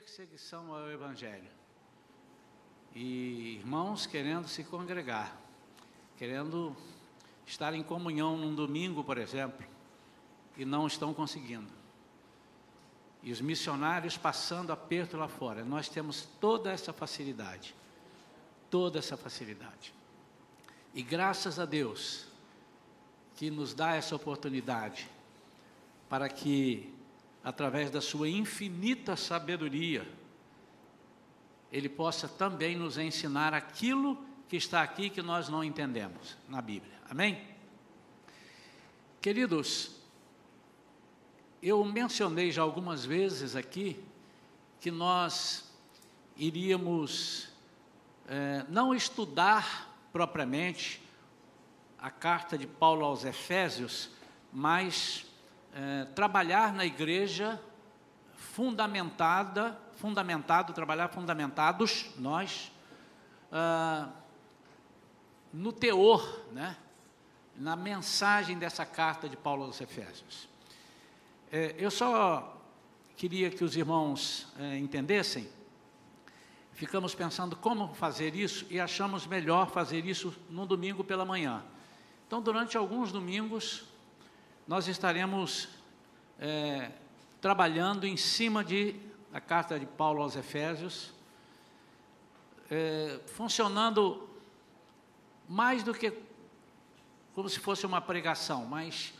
perseguição ao Evangelho. E irmãos querendo se congregar, querendo estar em comunhão num domingo, por exemplo, e não estão conseguindo. E os missionários passando aperto lá fora. Nós temos toda essa facilidade. Toda essa facilidade. E graças a Deus que nos dá essa oportunidade para que através da sua infinita sabedoria, Ele possa também nos ensinar aquilo que está aqui que nós não entendemos na Bíblia. Amém? Queridos, eu mencionei já algumas vezes aqui que nós iríamos é, não estudar propriamente a carta de Paulo aos Efésios, mas é, trabalhar na igreja fundamentada, fundamentado, trabalhar fundamentados, nós, ah, no teor, né, na mensagem dessa carta de Paulo aos Efésios. É, eu só queria que os irmãos é, entendessem, ficamos pensando como fazer isso e achamos melhor fazer isso no domingo pela manhã. Então, durante alguns domingos, nós estaremos é, trabalhando em cima de a carta de Paulo aos Efésios, é, funcionando mais do que como se fosse uma pregação, mas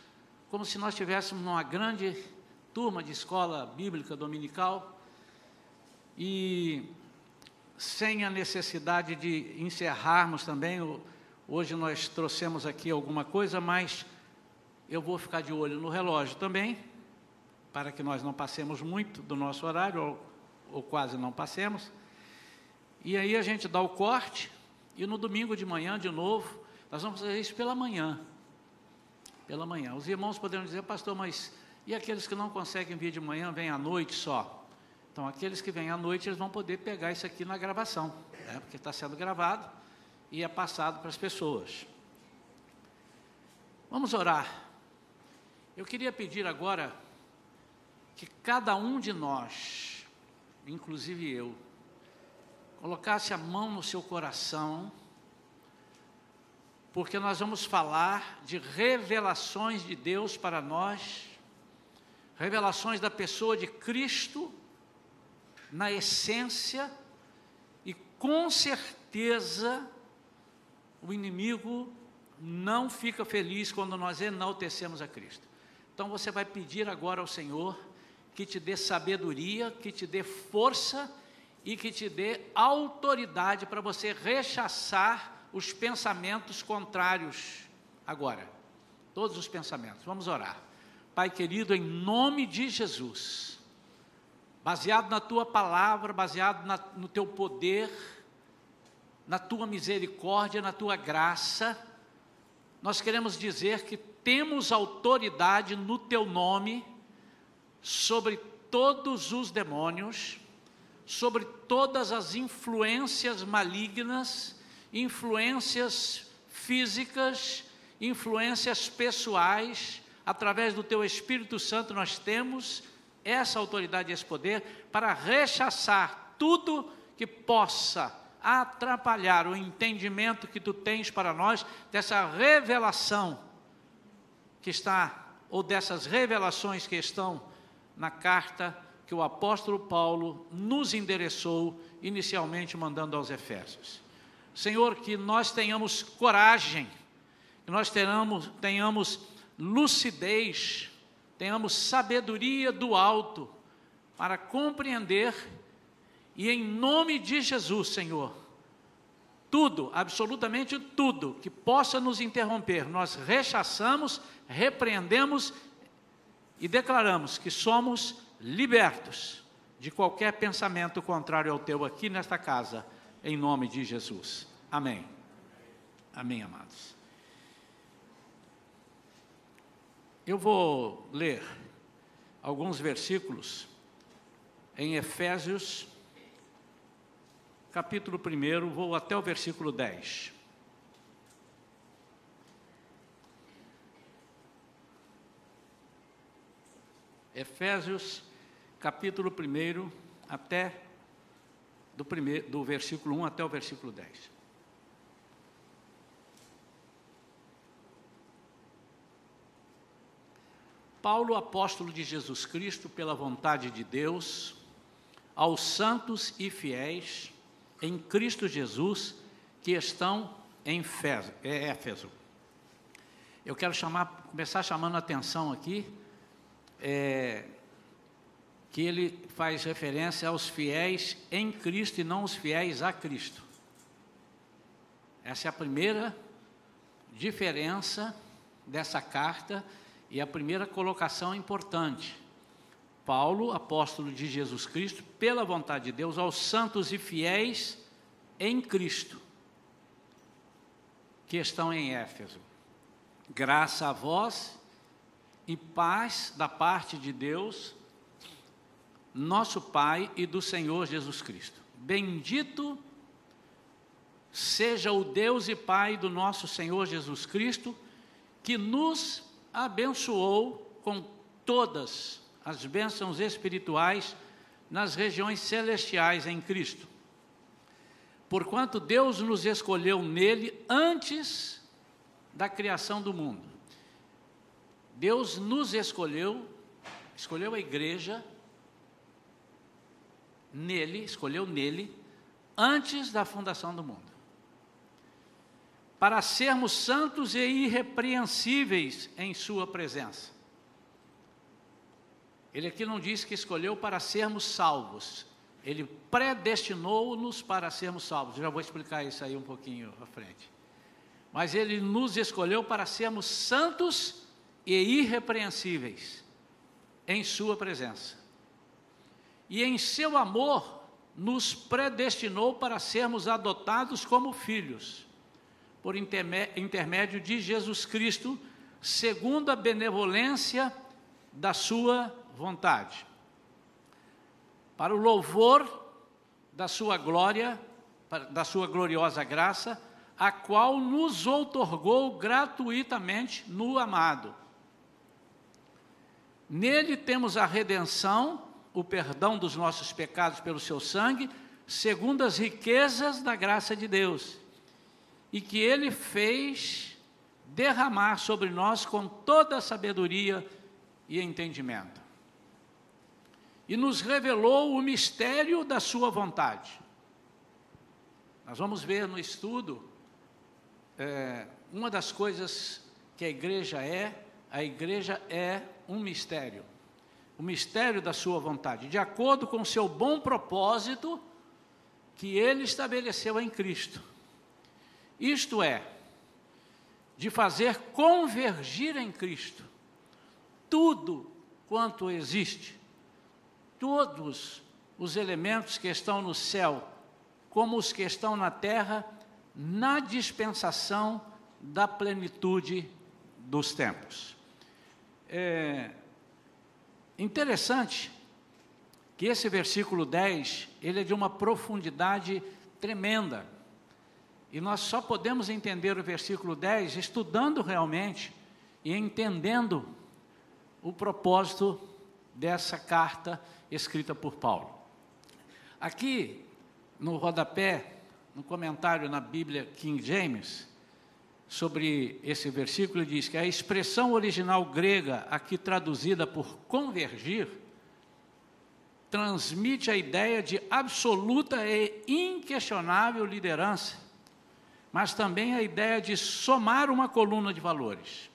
como se nós estivéssemos numa grande turma de escola bíblica dominical e sem a necessidade de encerrarmos também. Hoje nós trouxemos aqui alguma coisa, mas eu vou ficar de olho no relógio também, para que nós não passemos muito do nosso horário, ou, ou quase não passemos. E aí a gente dá o corte, e no domingo de manhã, de novo, nós vamos fazer isso pela manhã. Pela manhã. Os irmãos poderão dizer, pastor, mas e aqueles que não conseguem vir de manhã, vêm à noite só? Então, aqueles que vêm à noite, eles vão poder pegar isso aqui na gravação, né? porque está sendo gravado e é passado para as pessoas. Vamos orar. Eu queria pedir agora que cada um de nós, inclusive eu, colocasse a mão no seu coração, porque nós vamos falar de revelações de Deus para nós, revelações da pessoa de Cristo, na essência, e com certeza o inimigo não fica feliz quando nós enaltecemos a Cristo. Então você vai pedir agora ao Senhor que te dê sabedoria, que te dê força e que te dê autoridade para você rechaçar os pensamentos contrários agora. Todos os pensamentos. Vamos orar. Pai querido, em nome de Jesus, baseado na tua palavra, baseado na, no teu poder, na tua misericórdia, na tua graça, nós queremos dizer que temos autoridade no teu nome sobre todos os demônios, sobre todas as influências malignas, influências físicas, influências pessoais, através do teu Espírito Santo nós temos essa autoridade e esse poder para rechaçar tudo que possa atrapalhar o entendimento que tu tens para nós dessa revelação que está, ou dessas revelações que estão na carta que o apóstolo Paulo nos endereçou, inicialmente mandando aos Efésios. Senhor, que nós tenhamos coragem, que nós tenhamos, tenhamos lucidez, tenhamos sabedoria do alto para compreender e em nome de Jesus, Senhor, tudo, absolutamente tudo que possa nos interromper, nós rechaçamos, repreendemos e declaramos que somos libertos de qualquer pensamento contrário ao teu aqui nesta casa, em nome de Jesus. Amém. Amém, amados. Eu vou ler alguns versículos em Efésios capítulo 1, vou até o versículo 10. Efésios, capítulo 1, até do, primeiro, do versículo 1 até o versículo 10. Paulo, apóstolo de Jesus Cristo, pela vontade de Deus, aos santos e fiéis em Cristo Jesus que estão em é, Éfeso. Eu quero chamar, começar chamando a atenção aqui, é, que ele faz referência aos fiéis em Cristo e não os fiéis a Cristo. Essa é a primeira diferença dessa carta e a primeira colocação importante. Paulo, apóstolo de Jesus Cristo, pela vontade de Deus, aos santos e fiéis em Cristo, que estão em Éfeso. Graça a vós e paz da parte de Deus, nosso Pai e do Senhor Jesus Cristo. Bendito seja o Deus e Pai do nosso Senhor Jesus Cristo, que nos abençoou com todas as bênçãos espirituais nas regiões celestiais em Cristo. Porquanto Deus nos escolheu nele antes da criação do mundo. Deus nos escolheu, escolheu a igreja nele, escolheu nele antes da fundação do mundo. Para sermos santos e irrepreensíveis em sua presença. Ele aqui não diz que escolheu para sermos salvos. Ele predestinou-nos para sermos salvos. Já vou explicar isso aí um pouquinho à frente. Mas ele nos escolheu para sermos santos e irrepreensíveis em Sua presença. E em seu amor nos predestinou para sermos adotados como filhos, por intermédio de Jesus Cristo, segundo a benevolência da Sua vontade. Para o louvor da sua glória, da sua gloriosa graça, a qual nos outorgou gratuitamente no amado. Nele temos a redenção, o perdão dos nossos pecados pelo seu sangue, segundo as riquezas da graça de Deus, e que ele fez derramar sobre nós com toda a sabedoria e entendimento e nos revelou o mistério da Sua vontade. Nós vamos ver no estudo é, uma das coisas que a igreja é: a igreja é um mistério, o mistério da Sua vontade, de acordo com o seu bom propósito que Ele estabeleceu em Cristo. Isto é, de fazer convergir em Cristo tudo quanto existe todos os elementos que estão no céu, como os que estão na terra, na dispensação da plenitude dos tempos. É interessante que esse versículo 10, ele é de uma profundidade tremenda. E nós só podemos entender o versículo 10 estudando realmente e entendendo o propósito dessa carta escrita por Paulo. Aqui, no rodapé, no comentário na Bíblia King James, sobre esse versículo, diz que a expressão original grega, aqui traduzida por convergir, transmite a ideia de absoluta e inquestionável liderança, mas também a ideia de somar uma coluna de valores.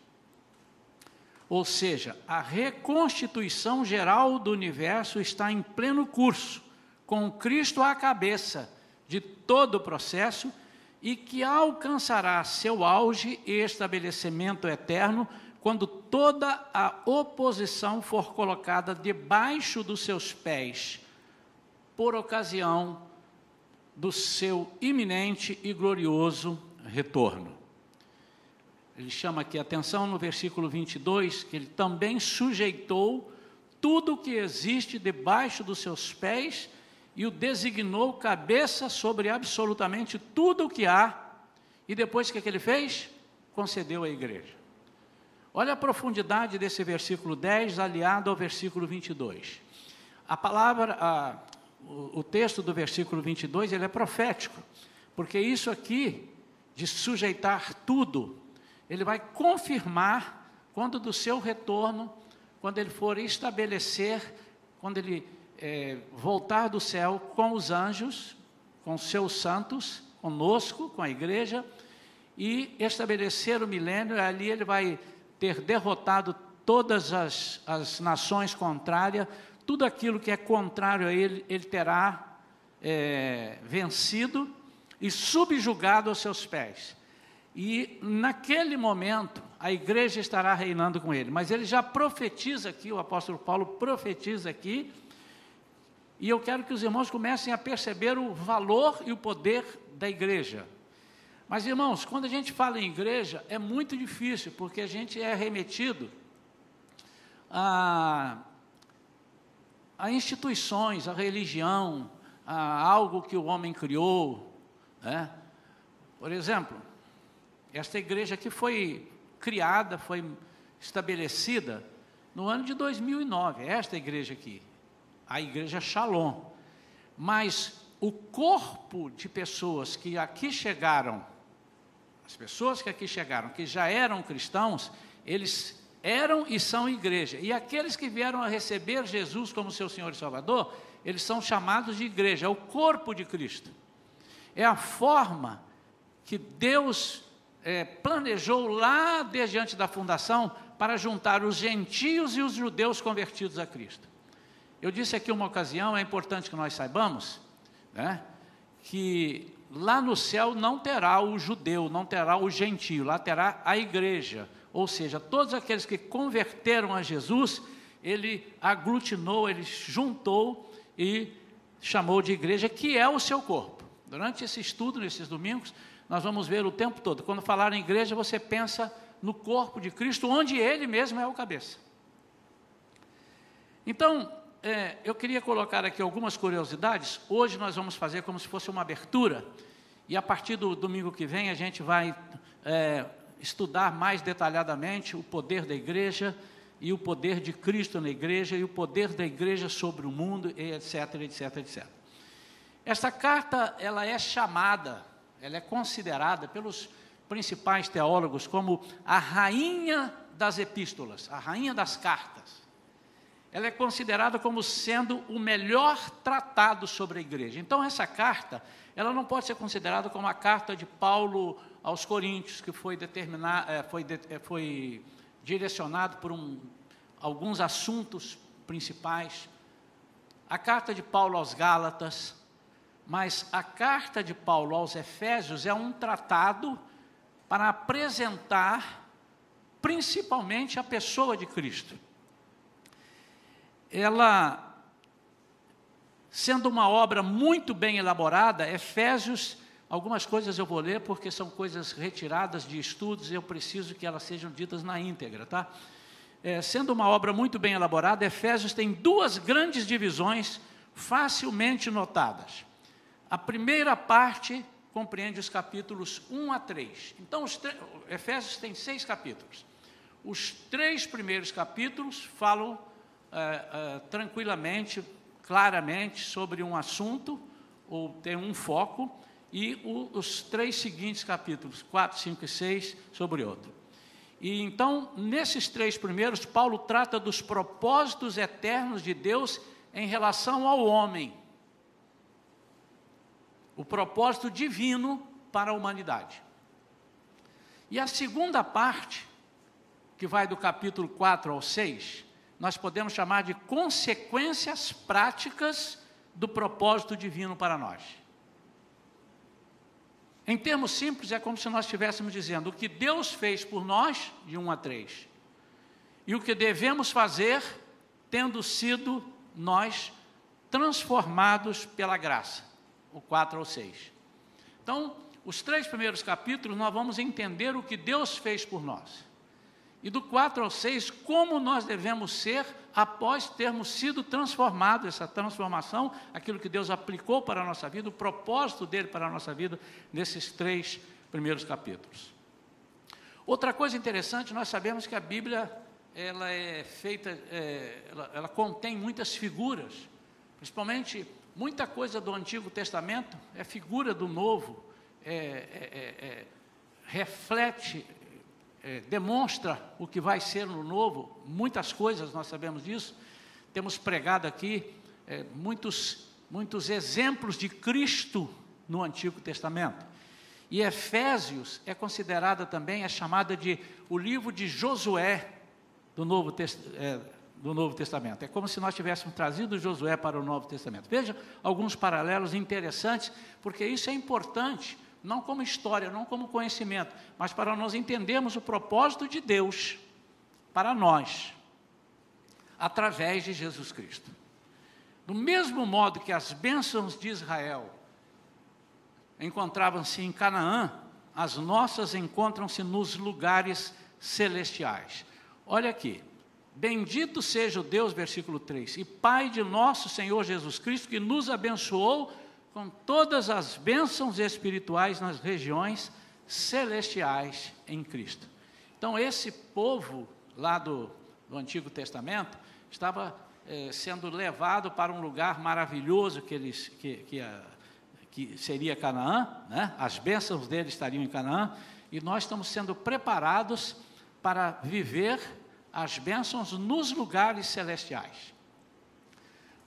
Ou seja, a reconstituição geral do universo está em pleno curso, com Cristo à cabeça de todo o processo e que alcançará seu auge e estabelecimento eterno quando toda a oposição for colocada debaixo dos seus pés, por ocasião do seu iminente e glorioso retorno ele chama aqui atenção no versículo 22, que ele também sujeitou tudo o que existe debaixo dos seus pés e o designou cabeça sobre absolutamente tudo o que há. E depois o que, é que ele fez? Concedeu à igreja. Olha a profundidade desse versículo 10 aliado ao versículo 22. A palavra, a, o, o texto do versículo 22 ele é profético, porque isso aqui, de sujeitar tudo, ele vai confirmar quando do seu retorno, quando ele for estabelecer, quando ele é, voltar do céu com os anjos, com seus santos, conosco, com a igreja, e estabelecer o milênio, ali ele vai ter derrotado todas as, as nações contrárias, tudo aquilo que é contrário a ele, ele terá é, vencido e subjugado aos seus pés. E naquele momento, a igreja estará reinando com ele. Mas ele já profetiza aqui, o apóstolo Paulo profetiza aqui, e eu quero que os irmãos comecem a perceber o valor e o poder da igreja. Mas, irmãos, quando a gente fala em igreja, é muito difícil, porque a gente é remetido a, a instituições, a religião, a algo que o homem criou. Né? Por exemplo, esta igreja aqui foi criada, foi estabelecida no ano de 2009, esta igreja aqui, a igreja Shalom. Mas o corpo de pessoas que aqui chegaram, as pessoas que aqui chegaram, que já eram cristãos, eles eram e são igreja. E aqueles que vieram a receber Jesus como seu Senhor e Salvador, eles são chamados de igreja, é o corpo de Cristo. É a forma que Deus é, planejou lá desde antes da fundação para juntar os gentios e os judeus convertidos a Cristo. Eu disse aqui uma ocasião, é importante que nós saibamos, né, que lá no céu não terá o judeu, não terá o gentio, lá terá a igreja, ou seja, todos aqueles que converteram a Jesus, ele aglutinou, ele juntou e chamou de igreja, que é o seu corpo. Durante esse estudo, nesses domingos, nós vamos ver o tempo todo. Quando falar em igreja, você pensa no corpo de Cristo, onde Ele mesmo é o cabeça. Então, é, eu queria colocar aqui algumas curiosidades. Hoje nós vamos fazer como se fosse uma abertura, e a partir do domingo que vem a gente vai é, estudar mais detalhadamente o poder da igreja e o poder de Cristo na igreja e o poder da igreja sobre o mundo, etc, etc, etc. Esta carta, ela é chamada ela é considerada pelos principais teólogos como a rainha das epístolas, a rainha das cartas. Ela é considerada como sendo o melhor tratado sobre a igreja. Então, essa carta, ela não pode ser considerada como a carta de Paulo aos Coríntios, que foi, determinar, eh, foi, eh, foi direcionado por um, alguns assuntos principais. A carta de Paulo aos Gálatas, mas a carta de Paulo aos Efésios é um tratado para apresentar principalmente a pessoa de Cristo. Ela, sendo uma obra muito bem elaborada, Efésios, algumas coisas eu vou ler porque são coisas retiradas de estudos e eu preciso que elas sejam ditas na íntegra, tá? É, sendo uma obra muito bem elaborada, Efésios tem duas grandes divisões facilmente notadas. A primeira parte compreende os capítulos 1 a 3. Então, os Efésios tem seis capítulos. Os três primeiros capítulos falam é, é, tranquilamente, claramente sobre um assunto, ou tem um foco, e o, os três seguintes capítulos, 4, 5 e 6, sobre outro. E então, nesses três primeiros, Paulo trata dos propósitos eternos de Deus em relação ao homem o propósito divino para a humanidade. E a segunda parte, que vai do capítulo 4 ao 6, nós podemos chamar de consequências práticas do propósito divino para nós. Em termos simples, é como se nós estivéssemos dizendo o que Deus fez por nós, de 1 a 3, e o que devemos fazer, tendo sido nós transformados pela graça o 4 ao 6. Então, os três primeiros capítulos nós vamos entender o que Deus fez por nós. E do 4 ao 6, como nós devemos ser após termos sido transformados, essa transformação, aquilo que Deus aplicou para a nossa vida, o propósito dele para a nossa vida, nesses três primeiros capítulos. Outra coisa interessante, nós sabemos que a Bíblia ela é feita, é, ela, ela contém muitas figuras principalmente muita coisa do Antigo Testamento é figura do Novo, é, é, é, é reflete, é, demonstra o que vai ser no Novo, muitas coisas nós sabemos disso. Temos pregado aqui é, muitos, muitos exemplos de Cristo no Antigo Testamento. E Efésios é considerada também, é chamada de o livro de Josué do Novo, é, do Novo Testamento. É como se nós tivéssemos trazido Josué para o Novo Testamento. Veja alguns paralelos interessantes, porque isso é importante, não como história, não como conhecimento, mas para nós entendermos o propósito de Deus para nós, através de Jesus Cristo. Do mesmo modo que as bênçãos de Israel encontravam-se em Canaã, as nossas encontram-se nos lugares celestiais. Olha aqui. Bendito seja o Deus, versículo 3, e Pai de nosso Senhor Jesus Cristo, que nos abençoou com todas as bênçãos espirituais nas regiões celestiais em Cristo. Então, esse povo lá do, do Antigo Testamento estava eh, sendo levado para um lugar maravilhoso que, eles, que, que a, que seria Canaã, né? as bênçãos dele estariam em Canaã, e nós estamos sendo preparados para viver as bênçãos nos lugares celestiais.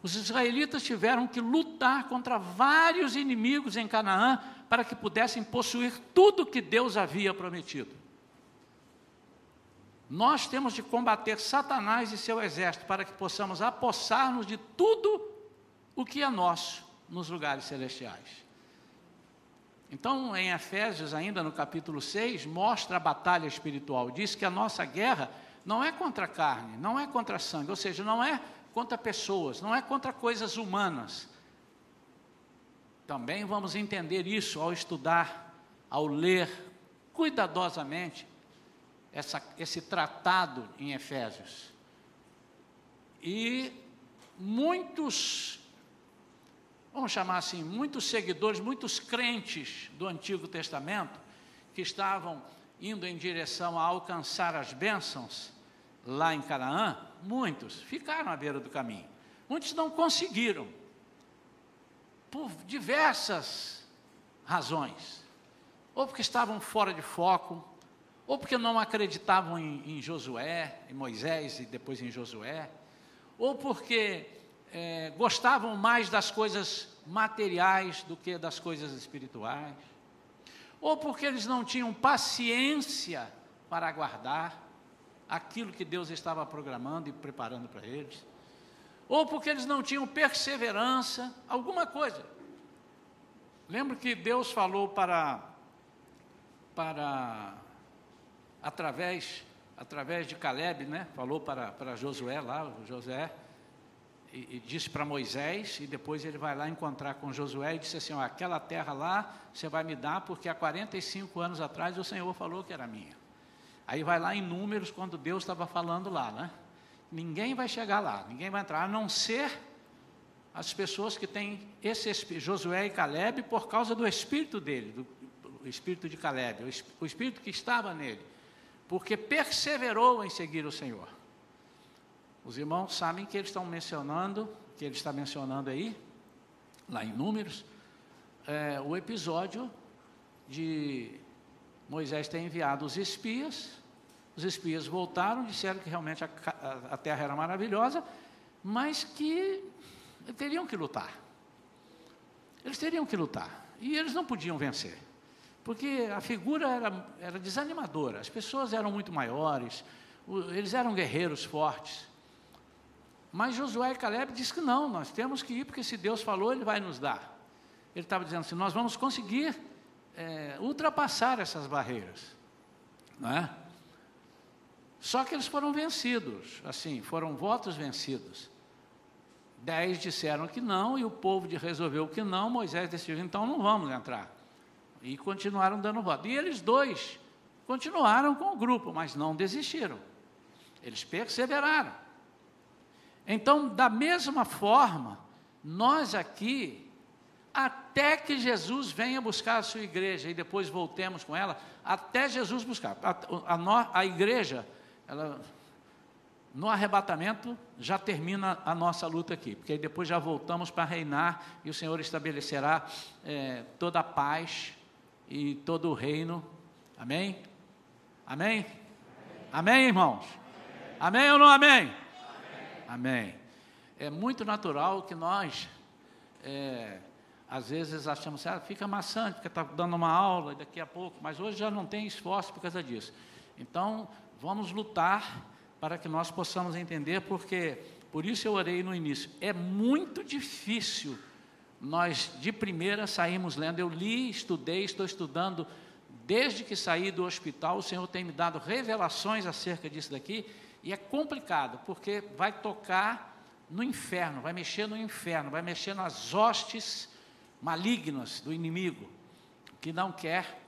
Os israelitas tiveram que lutar contra vários inimigos em Canaã para que pudessem possuir tudo que Deus havia prometido. Nós temos de combater Satanás e seu exército para que possamos apossar-nos de tudo o que é nosso nos lugares celestiais. Então, em Efésios, ainda no capítulo 6, mostra a batalha espiritual. Diz que a nossa guerra não é contra a carne, não é contra sangue, ou seja, não é contra pessoas, não é contra coisas humanas. Também vamos entender isso ao estudar, ao ler cuidadosamente essa, esse tratado em Efésios. E muitos vamos chamar assim, muitos seguidores, muitos crentes do Antigo Testamento, que estavam indo em direção a alcançar as bênçãos lá em Canaã, muitos ficaram à beira do caminho. Muitos não conseguiram, por diversas razões. Ou porque estavam fora de foco, ou porque não acreditavam em, em Josué, em Moisés e depois em Josué, ou porque é, gostavam mais das coisas materiais do que das coisas espirituais, ou porque eles não tinham paciência para aguardar aquilo que Deus estava programando e preparando para eles, ou porque eles não tinham perseverança, alguma coisa. Lembro que Deus falou para, para através, através de Caleb, né? Falou para, para Josué lá, José, e, e disse para Moisés, e depois ele vai lá encontrar com Josué e disse assim: ó, aquela terra lá você vai me dar, porque há 45 anos atrás o Senhor falou que era minha. Aí vai lá em números, quando Deus estava falando lá, né? Ninguém vai chegar lá, ninguém vai entrar, a não ser as pessoas que têm esse Josué e Caleb, por causa do espírito dele, do, o espírito de Caleb, o espírito que estava nele, porque perseverou em seguir o Senhor. Os irmãos sabem que eles estão mencionando, que ele está mencionando aí, lá em Números, é, o episódio de Moisés ter enviado os espias, os espias voltaram, disseram que realmente a, a, a terra era maravilhosa, mas que teriam que lutar. Eles teriam que lutar. E eles não podiam vencer. Porque a figura era, era desanimadora. As pessoas eram muito maiores, eles eram guerreiros fortes. Mas Josué e Caleb diz que não, nós temos que ir, porque se Deus falou, Ele vai nos dar. Ele estava dizendo assim, nós vamos conseguir é, ultrapassar essas barreiras. É? Só que eles foram vencidos, assim, foram votos vencidos. Dez disseram que não, e o povo resolveu que não, Moisés decidiu, então não vamos entrar. E continuaram dando voto. E eles dois continuaram com o grupo, mas não desistiram. Eles perseveraram. Então, da mesma forma, nós aqui, até que Jesus venha buscar a sua igreja e depois voltemos com ela, até Jesus buscar. A, a, a igreja, ela, no arrebatamento já termina a nossa luta aqui, porque aí depois já voltamos para reinar e o Senhor estabelecerá é, toda a paz e todo o reino. Amém? Amém? Amém, irmãos? Amém, ou não amém? Amém. É muito natural que nós, é, às vezes, achamos, ah, fica maçante, porque está dando uma aula daqui a pouco, mas hoje já não tem esforço por causa disso. Então, vamos lutar para que nós possamos entender, porque por isso eu orei no início. É muito difícil nós de primeira saímos lendo. Eu li, estudei, estou estudando desde que saí do hospital. O Senhor tem me dado revelações acerca disso daqui e é complicado, porque vai tocar no inferno, vai mexer no inferno, vai mexer nas hostes malignas do inimigo, que não quer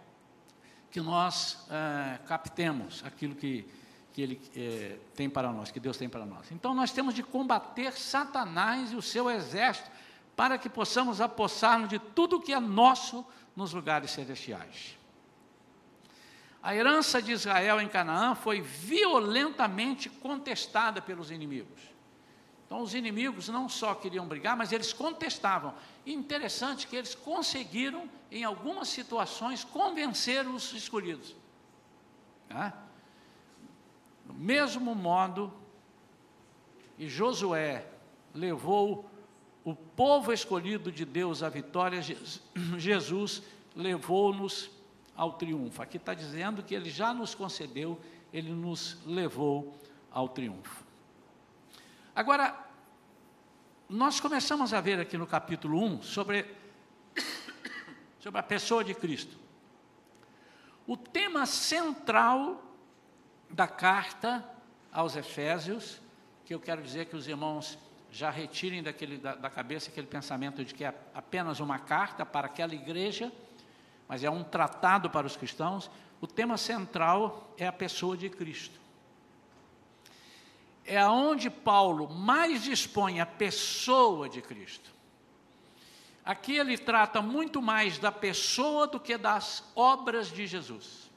que nós é, captemos aquilo que que Ele é, tem para nós, que Deus tem para nós. Então nós temos de combater Satanás e o seu exército para que possamos apossar-nos de tudo que é nosso nos lugares celestiais. A herança de Israel em Canaã foi violentamente contestada pelos inimigos. Então, os inimigos não só queriam brigar, mas eles contestavam. Interessante que eles conseguiram, em algumas situações, convencer os escolhidos. Né? Do mesmo modo, e Josué levou o povo escolhido de Deus à vitória, Jesus levou-nos ao triunfo. Aqui está dizendo que ele já nos concedeu, ele nos levou ao triunfo. Agora, nós começamos a ver aqui no capítulo 1 sobre, sobre a pessoa de Cristo. O tema central da carta aos Efésios, que eu quero dizer que os irmãos já retirem daquele, da, da cabeça aquele pensamento de que é apenas uma carta para aquela igreja, mas é um tratado para os cristãos. O tema central é a pessoa de Cristo. É aonde Paulo mais dispõe a pessoa de Cristo. Aqui ele trata muito mais da pessoa do que das obras de Jesus.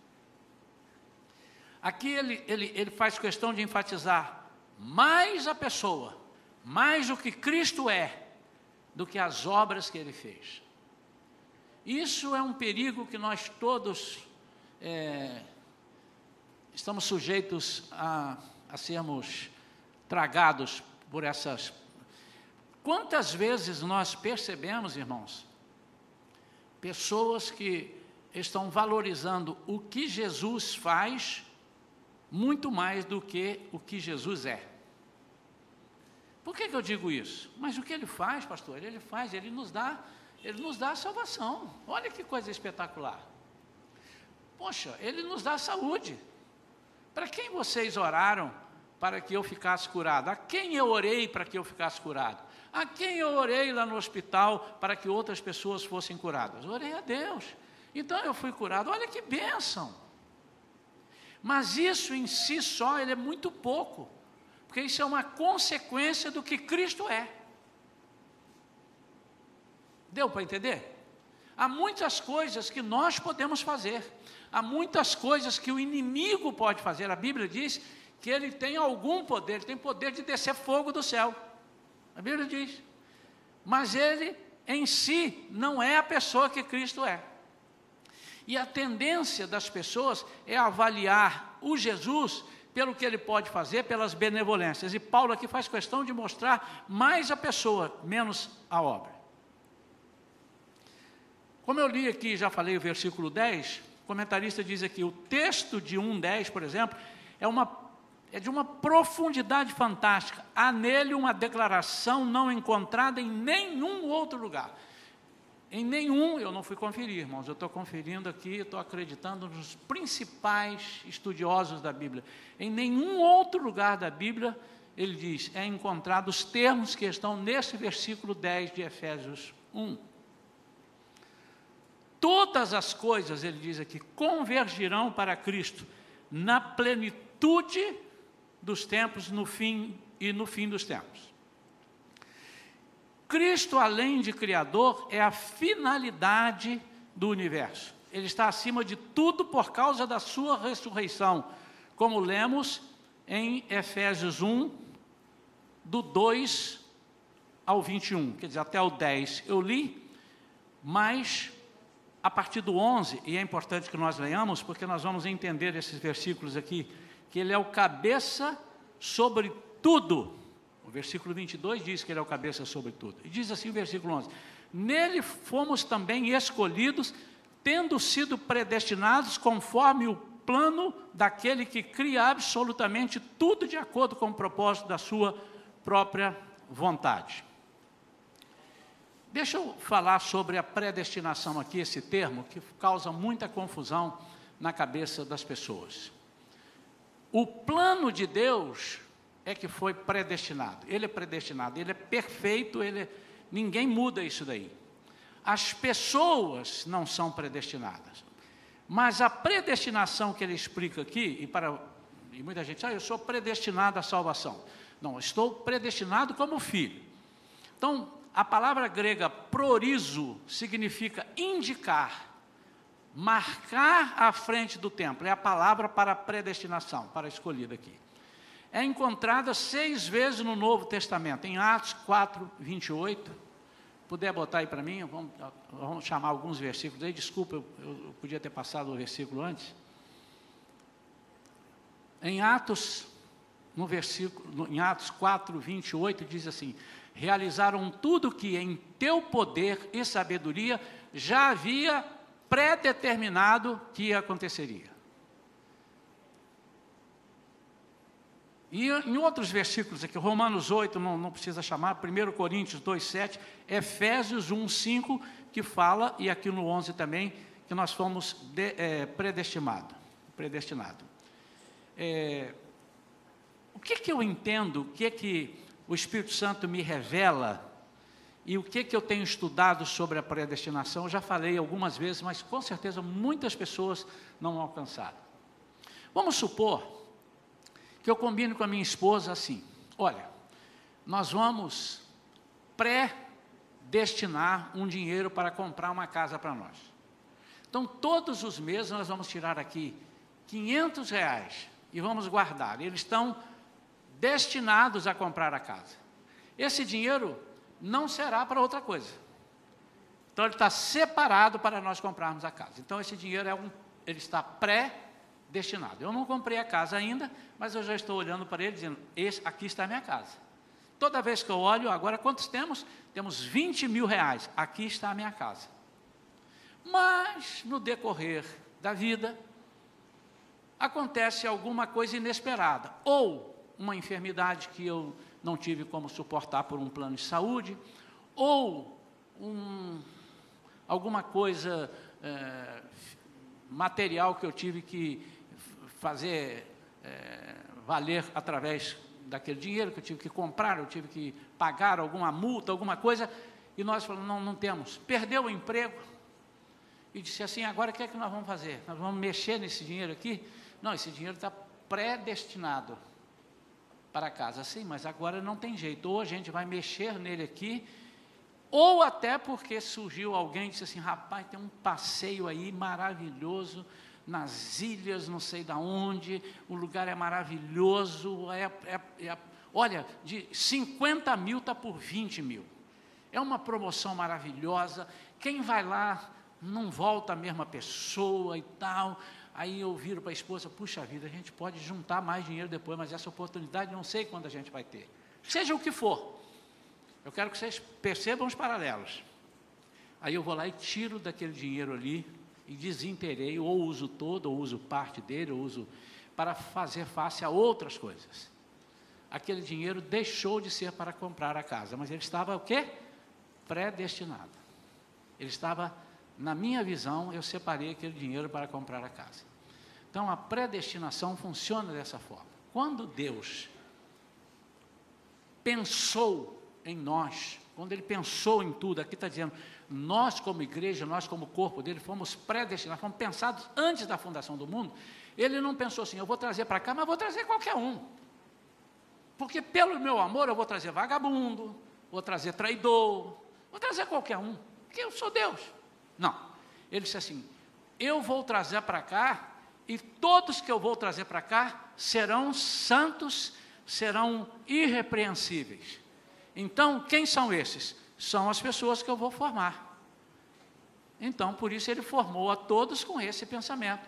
Aqui ele, ele, ele faz questão de enfatizar mais a pessoa, mais o que Cristo é, do que as obras que ele fez. Isso é um perigo que nós todos é, estamos sujeitos a, a sermos tragados por essas. Quantas vezes nós percebemos, irmãos, pessoas que estão valorizando o que Jesus faz muito mais do que o que Jesus é. Por que, que eu digo isso? Mas o que ele faz, pastor? Ele faz, ele nos dá, ele nos dá salvação. Olha que coisa espetacular. Poxa, ele nos dá saúde. Para quem vocês oraram para que eu ficasse curado? A quem eu orei para que eu ficasse curado? A quem eu orei lá no hospital para que outras pessoas fossem curadas? Orei a Deus. Então eu fui curado. Olha que bênção. Mas isso em si só ele é muito pouco, porque isso é uma consequência do que Cristo é. Deu para entender? Há muitas coisas que nós podemos fazer, há muitas coisas que o inimigo pode fazer. A Bíblia diz que ele tem algum poder, ele tem poder de descer fogo do céu. A Bíblia diz. Mas ele em si não é a pessoa que Cristo é. E a tendência das pessoas é avaliar o Jesus pelo que ele pode fazer, pelas benevolências. E Paulo aqui faz questão de mostrar mais a pessoa, menos a obra. Como eu li aqui, já falei o versículo 10, o comentarista diz aqui, o texto de 1,10, por exemplo, é, uma, é de uma profundidade fantástica. Há nele uma declaração não encontrada em nenhum outro lugar. Em nenhum, eu não fui conferir, irmãos, eu estou conferindo aqui, estou acreditando nos principais estudiosos da Bíblia. Em nenhum outro lugar da Bíblia, ele diz, é encontrado os termos que estão nesse versículo 10 de Efésios 1. Todas as coisas, ele diz aqui, convergirão para Cristo na plenitude dos tempos, no fim e no fim dos tempos. Cristo, além de Criador, é a finalidade do universo. Ele está acima de tudo por causa da sua ressurreição. Como lemos em Efésios 1, do 2 ao 21, quer dizer, até o 10 eu li, mas a partir do 11, e é importante que nós leiamos, porque nós vamos entender esses versículos aqui, que ele é o cabeça sobre tudo. O versículo 22 diz que ele é o cabeça sobre tudo. E diz assim o versículo 11: Nele fomos também escolhidos, tendo sido predestinados conforme o plano daquele que cria absolutamente tudo de acordo com o propósito da sua própria vontade. Deixa eu falar sobre a predestinação aqui, esse termo que causa muita confusão na cabeça das pessoas. O plano de Deus é que foi predestinado. Ele é predestinado, ele é perfeito, ele é, ninguém muda isso daí. As pessoas não são predestinadas. Mas a predestinação que ele explica aqui, e para e muita gente, ah, eu sou predestinado à salvação. Não, estou predestinado como filho. Então, a palavra grega prorizo significa indicar, marcar à frente do templo. É a palavra para predestinação, para escolhida aqui. É encontrada seis vezes no Novo Testamento, em Atos 4, 28. Puder botar aí para mim, vamos, vamos, chamar alguns versículos aí. Desculpa, eu, eu podia ter passado o versículo antes. Em Atos, no versículo, em Atos 4, 28, diz assim: realizaram tudo que em teu poder e sabedoria já havia predeterminado que aconteceria. E em outros versículos aqui, Romanos 8, não, não precisa chamar, 1 Coríntios 2, 7, Efésios 1, 5, que fala, e aqui no 11 também, que nós fomos de, é, predestinado, predestinado. É, o que, que eu entendo, o que, que o Espírito Santo me revela e o que, que eu tenho estudado sobre a predestinação, eu já falei algumas vezes, mas com certeza muitas pessoas não alcançaram. Vamos supor que eu combine com a minha esposa assim: olha, nós vamos pré-destinar um dinheiro para comprar uma casa para nós. Então, todos os meses nós vamos tirar aqui 500 reais e vamos guardar. Eles estão destinados a comprar a casa. Esse dinheiro não será para outra coisa. Então ele está separado para nós comprarmos a casa. Então esse dinheiro é um, ele está pré-destinado. Eu não comprei a casa ainda, mas eu já estou olhando para ele dizendo: aqui está a minha casa. Toda vez que eu olho, agora quantos temos? Temos 20 mil reais. Aqui está a minha casa. Mas no decorrer da vida acontece alguma coisa inesperada. Ou uma enfermidade que eu não tive como suportar por um plano de saúde, ou um, alguma coisa é, material que eu tive que fazer é, valer através daquele dinheiro que eu tive que comprar, eu tive que pagar alguma multa, alguma coisa, e nós falamos, não, não temos. Perdeu o emprego, e disse assim, agora o que é que nós vamos fazer? Nós vamos mexer nesse dinheiro aqui? Não, esse dinheiro está predestinado para casa. Sim, mas agora não tem jeito. Ou a gente vai mexer nele aqui, ou até porque surgiu alguém e disse assim: rapaz, tem um passeio aí maravilhoso nas ilhas, não sei da onde, o lugar é maravilhoso. É, é, é, olha, de 50 mil está por 20 mil. É uma promoção maravilhosa. Quem vai lá não volta a mesma pessoa e tal. Aí eu viro para a esposa, puxa vida, a gente pode juntar mais dinheiro depois, mas essa oportunidade não sei quando a gente vai ter. Seja o que for. Eu quero que vocês percebam os paralelos. Aí eu vou lá e tiro daquele dinheiro ali e desinterei, ou uso todo, ou uso parte dele, ou uso para fazer face a outras coisas. Aquele dinheiro deixou de ser para comprar a casa, mas ele estava o quê? Predestinado. Ele estava, na minha visão, eu separei aquele dinheiro para comprar a casa. Então a predestinação funciona dessa forma. Quando Deus pensou em nós, quando Ele pensou em tudo, aqui está dizendo, nós como igreja, nós como corpo dele, fomos predestinados, fomos pensados antes da fundação do mundo. Ele não pensou assim, eu vou trazer para cá, mas vou trazer qualquer um. Porque pelo meu amor eu vou trazer vagabundo, vou trazer traidor, vou trazer qualquer um, porque eu sou Deus. Não. Ele disse assim: eu vou trazer para cá e todos que eu vou trazer para cá serão santos, serão irrepreensíveis. Então, quem são esses? São as pessoas que eu vou formar. Então, por isso ele formou a todos com esse pensamento.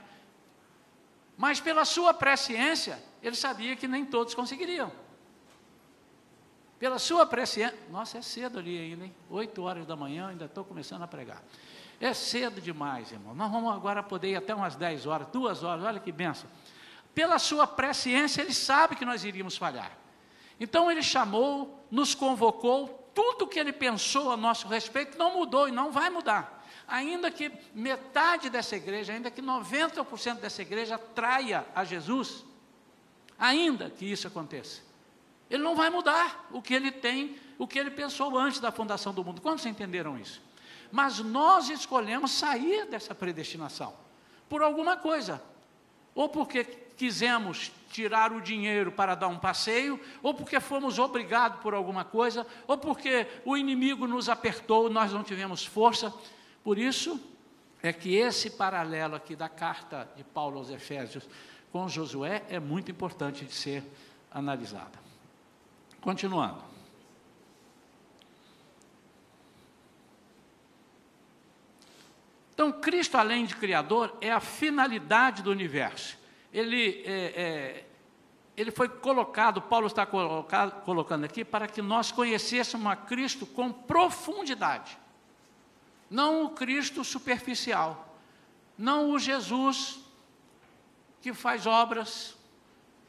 Mas pela sua presciência, ele sabia que nem todos conseguiriam. Pela sua presciência, nossa, é cedo ali ainda, hein? Oito horas da manhã, ainda estou começando a pregar. É cedo demais, irmão. Nós vamos agora poder ir até umas dez horas, duas horas, olha que benção. Pela sua presciência, ele sabe que nós iríamos falhar. Então ele chamou, nos convocou, tudo que ele pensou a nosso respeito não mudou e não vai mudar. Ainda que metade dessa igreja, ainda que 90% dessa igreja traia a Jesus, ainda que isso aconteça, ele não vai mudar o que ele tem, o que ele pensou antes da fundação do mundo. Quantos entenderam isso? Mas nós escolhemos sair dessa predestinação por alguma coisa, ou porque quisemos tirar o dinheiro para dar um passeio, ou porque fomos obrigados por alguma coisa, ou porque o inimigo nos apertou, nós não tivemos força. Por isso é que esse paralelo aqui da carta de Paulo aos Efésios com Josué é muito importante de ser analisada. Continuando. Então, Cristo, além de Criador, é a finalidade do universo. Ele, é, é, ele foi colocado, Paulo está colocado, colocando aqui, para que nós conhecêssemos a Cristo com profundidade. Não o Cristo superficial. Não o Jesus que faz obras.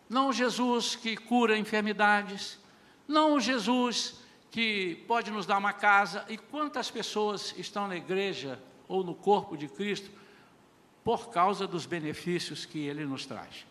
Não o Jesus que cura enfermidades. Não o Jesus que pode nos dar uma casa. E quantas pessoas estão na igreja ou no corpo de Cristo por causa dos benefícios que ele nos traz.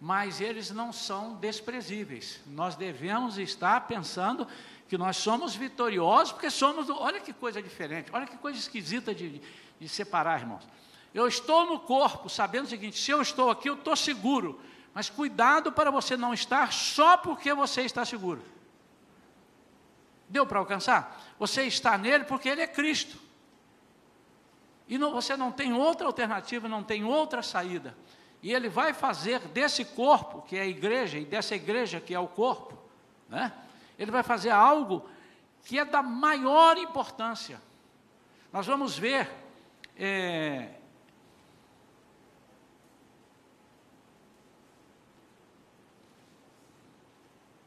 Mas eles não são desprezíveis. Nós devemos estar pensando que nós somos vitoriosos, porque somos. Olha que coisa diferente, olha que coisa esquisita de, de separar, irmãos. Eu estou no corpo, sabendo o seguinte: se eu estou aqui, eu estou seguro. Mas cuidado para você não estar só porque você está seguro. Deu para alcançar? Você está nele porque ele é Cristo. E não, você não tem outra alternativa, não tem outra saída. E ele vai fazer desse corpo, que é a igreja, e dessa igreja, que é o corpo, né? ele vai fazer algo que é da maior importância. Nós vamos ver. É,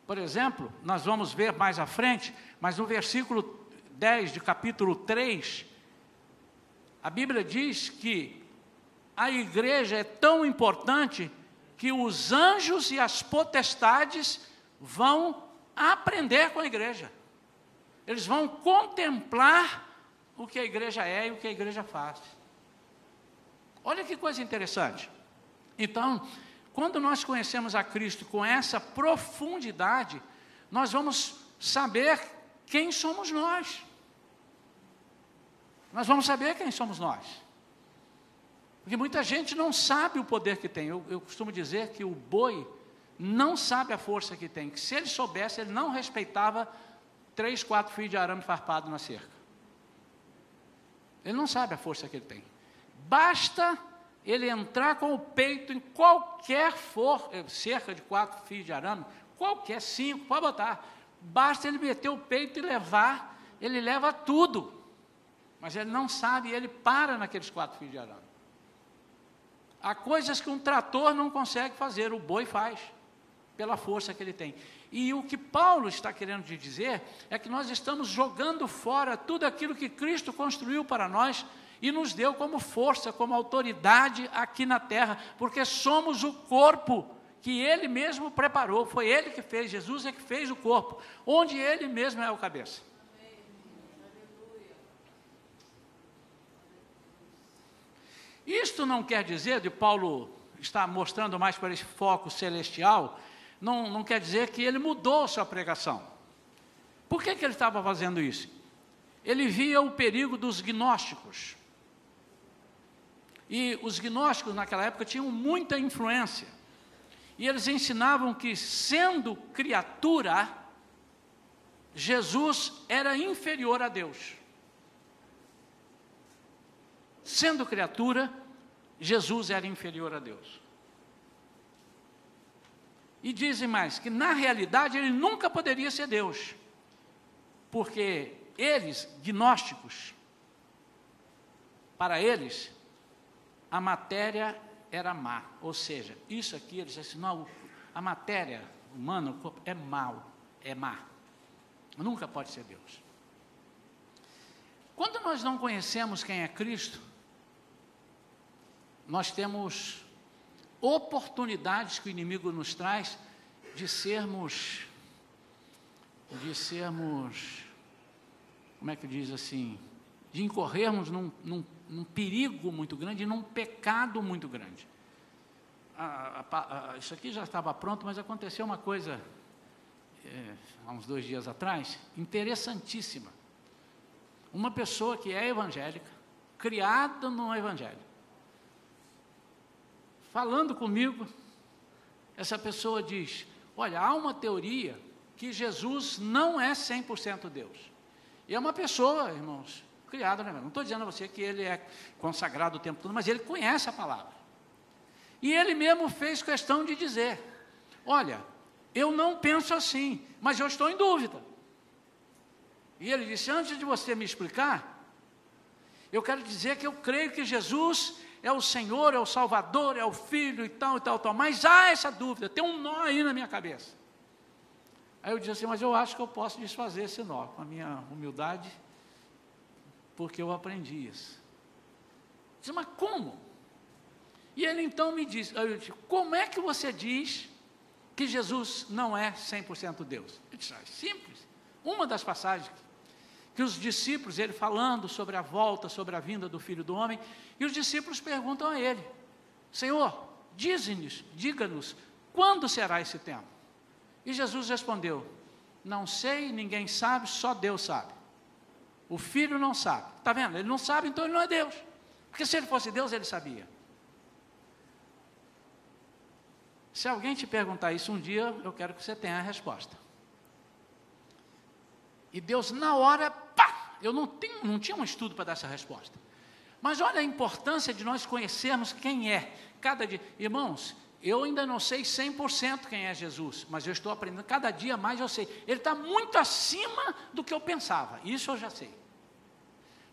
por exemplo, nós vamos ver mais à frente, mas no versículo 10 de capítulo 3, a Bíblia diz que a igreja é tão importante que os anjos e as potestades vão aprender com a igreja. Eles vão contemplar o que a igreja é e o que a igreja faz. Olha que coisa interessante. Então, quando nós conhecemos a Cristo com essa profundidade, nós vamos saber quem somos nós nós vamos saber quem somos nós. Porque muita gente não sabe o poder que tem. Eu, eu, costumo dizer que o boi não sabe a força que tem. Que se ele soubesse, ele não respeitava três, quatro fios de arame farpado na cerca. Ele não sabe a força que ele tem. Basta ele entrar com o peito em qualquer for, eh, cerca de quatro fios de arame, qualquer cinco, pode botar. Basta ele meter o peito e levar, ele leva tudo. Mas ele não sabe e ele para naqueles quatro fios de arame. Há coisas que um trator não consegue fazer, o boi faz, pela força que ele tem. E o que Paulo está querendo dizer é que nós estamos jogando fora tudo aquilo que Cristo construiu para nós e nos deu como força, como autoridade aqui na terra, porque somos o corpo que ele mesmo preparou, foi ele que fez, Jesus é que fez o corpo, onde ele mesmo é o cabeça. Isto não quer dizer, de Paulo está mostrando mais para esse foco celestial, não, não quer dizer que ele mudou sua pregação. Por que, que ele estava fazendo isso? Ele via o perigo dos gnósticos. E os gnósticos naquela época tinham muita influência. E eles ensinavam que, sendo criatura, Jesus era inferior a Deus. Sendo criatura, Jesus era inferior a Deus. E dizem mais que na realidade ele nunca poderia ser Deus, porque eles, gnósticos, para eles, a matéria era má, ou seja, isso aqui eles dizem assim, não, a matéria humana, o corpo, é mal, é má, nunca pode ser Deus. Quando nós não conhecemos quem é Cristo, nós temos oportunidades que o inimigo nos traz de sermos, de sermos, como é que diz assim, de incorrermos num, num, num perigo muito grande, num pecado muito grande. A, a, a, isso aqui já estava pronto, mas aconteceu uma coisa é, há uns dois dias atrás, interessantíssima. Uma pessoa que é evangélica, criada no evangelho, falando comigo, essa pessoa diz: Olha, há uma teoria que Jesus não é 100% Deus. E é uma pessoa, irmãos, criada, né? não estou dizendo a você que ele é consagrado o tempo todo, mas ele conhece a palavra. E ele mesmo fez questão de dizer: Olha, eu não penso assim, mas eu estou em dúvida. E ele disse: Antes de você me explicar, eu quero dizer que eu creio que Jesus é o Senhor, é o Salvador, é o Filho e tal e tal, tal. Mas há essa dúvida, tem um nó aí na minha cabeça. Aí eu disse assim, mas eu acho que eu posso desfazer esse nó, com a minha humildade, porque eu aprendi isso. Eu disse, mas como? E ele então me disse, eu disse, como é que você diz que Jesus não é 100% Deus? Eu disse, ah, é simples. Uma das passagens que os discípulos, ele falando sobre a volta, sobre a vinda do Filho do Homem, e os discípulos perguntam a ele: Senhor, dize-nos, diga-nos, quando será esse tempo? E Jesus respondeu: Não sei, ninguém sabe, só Deus sabe. O filho não sabe. Está vendo? Ele não sabe, então ele não é Deus. Porque se ele fosse Deus, ele sabia. Se alguém te perguntar isso um dia, eu quero que você tenha a resposta. E Deus, na hora, pá! Eu não, tenho, não tinha um estudo para dar essa resposta. Mas olha a importância de nós conhecermos quem é cada dia. Irmãos, eu ainda não sei 100% quem é Jesus, mas eu estou aprendendo, cada dia mais eu sei. Ele está muito acima do que eu pensava, isso eu já sei.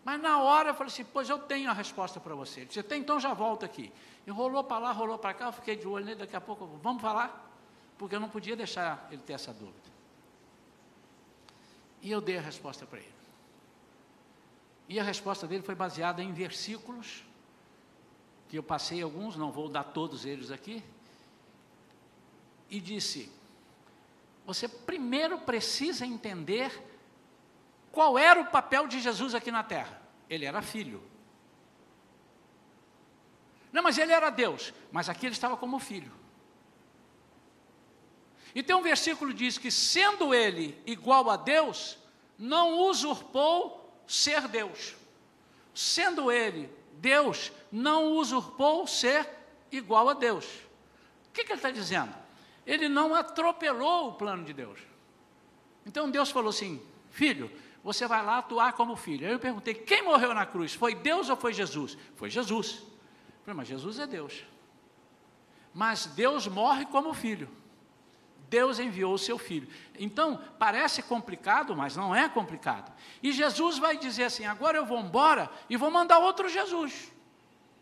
Mas na hora eu falei assim, pois eu tenho a resposta para você. Ele disse, tem, então já volta aqui. E rolou para lá, rolou para cá, eu fiquei de olho nele, daqui a pouco, vamos falar? Porque eu não podia deixar ele ter essa dúvida. E eu dei a resposta para ele. E a resposta dele foi baseada em versículos, que eu passei alguns, não vou dar todos eles aqui. E disse: Você primeiro precisa entender qual era o papel de Jesus aqui na terra. Ele era filho. Não, mas ele era Deus, mas aqui ele estava como filho. E tem um versículo que diz que, sendo ele igual a Deus, não usurpou ser Deus. Sendo ele Deus, não usurpou ser igual a Deus. O que, que ele está dizendo? Ele não atropelou o plano de Deus. Então Deus falou assim: Filho, você vai lá atuar como filho. Aí eu perguntei: quem morreu na cruz? Foi Deus ou foi Jesus? Foi Jesus. Eu falei, mas Jesus é Deus. Mas Deus morre como filho. Deus enviou o seu filho. Então, parece complicado, mas não é complicado. E Jesus vai dizer assim: agora eu vou embora e vou mandar outro Jesus.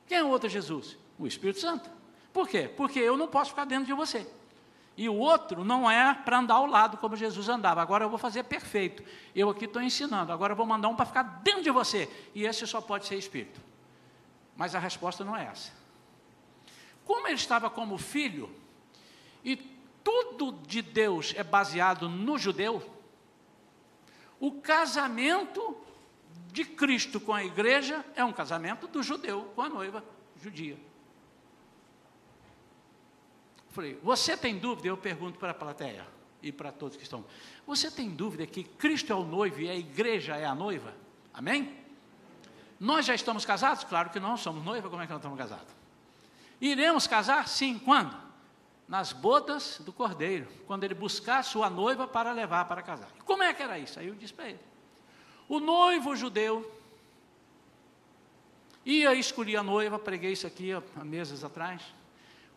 Quem é o outro Jesus? O Espírito Santo. Por quê? Porque eu não posso ficar dentro de você. E o outro não é para andar ao lado como Jesus andava. Agora eu vou fazer perfeito. Eu aqui estou ensinando. Agora eu vou mandar um para ficar dentro de você. E esse só pode ser Espírito. Mas a resposta não é essa. Como ele estava como filho, e tudo de Deus é baseado no judeu, o casamento de Cristo com a igreja é um casamento do judeu com a noiva judia. Falei, você tem dúvida? Eu pergunto para a plateia e para todos que estão. Você tem dúvida que Cristo é o noivo e a igreja é a noiva? Amém? Nós já estamos casados? Claro que não, somos noiva, como é que nós estamos casados? Iremos casar? Sim, quando? Nas bodas do cordeiro, quando ele buscar sua noiva para levar para casar. Como é que era isso? Aí eu disse para ele: o noivo judeu ia escolher a noiva, preguei isso aqui há meses atrás.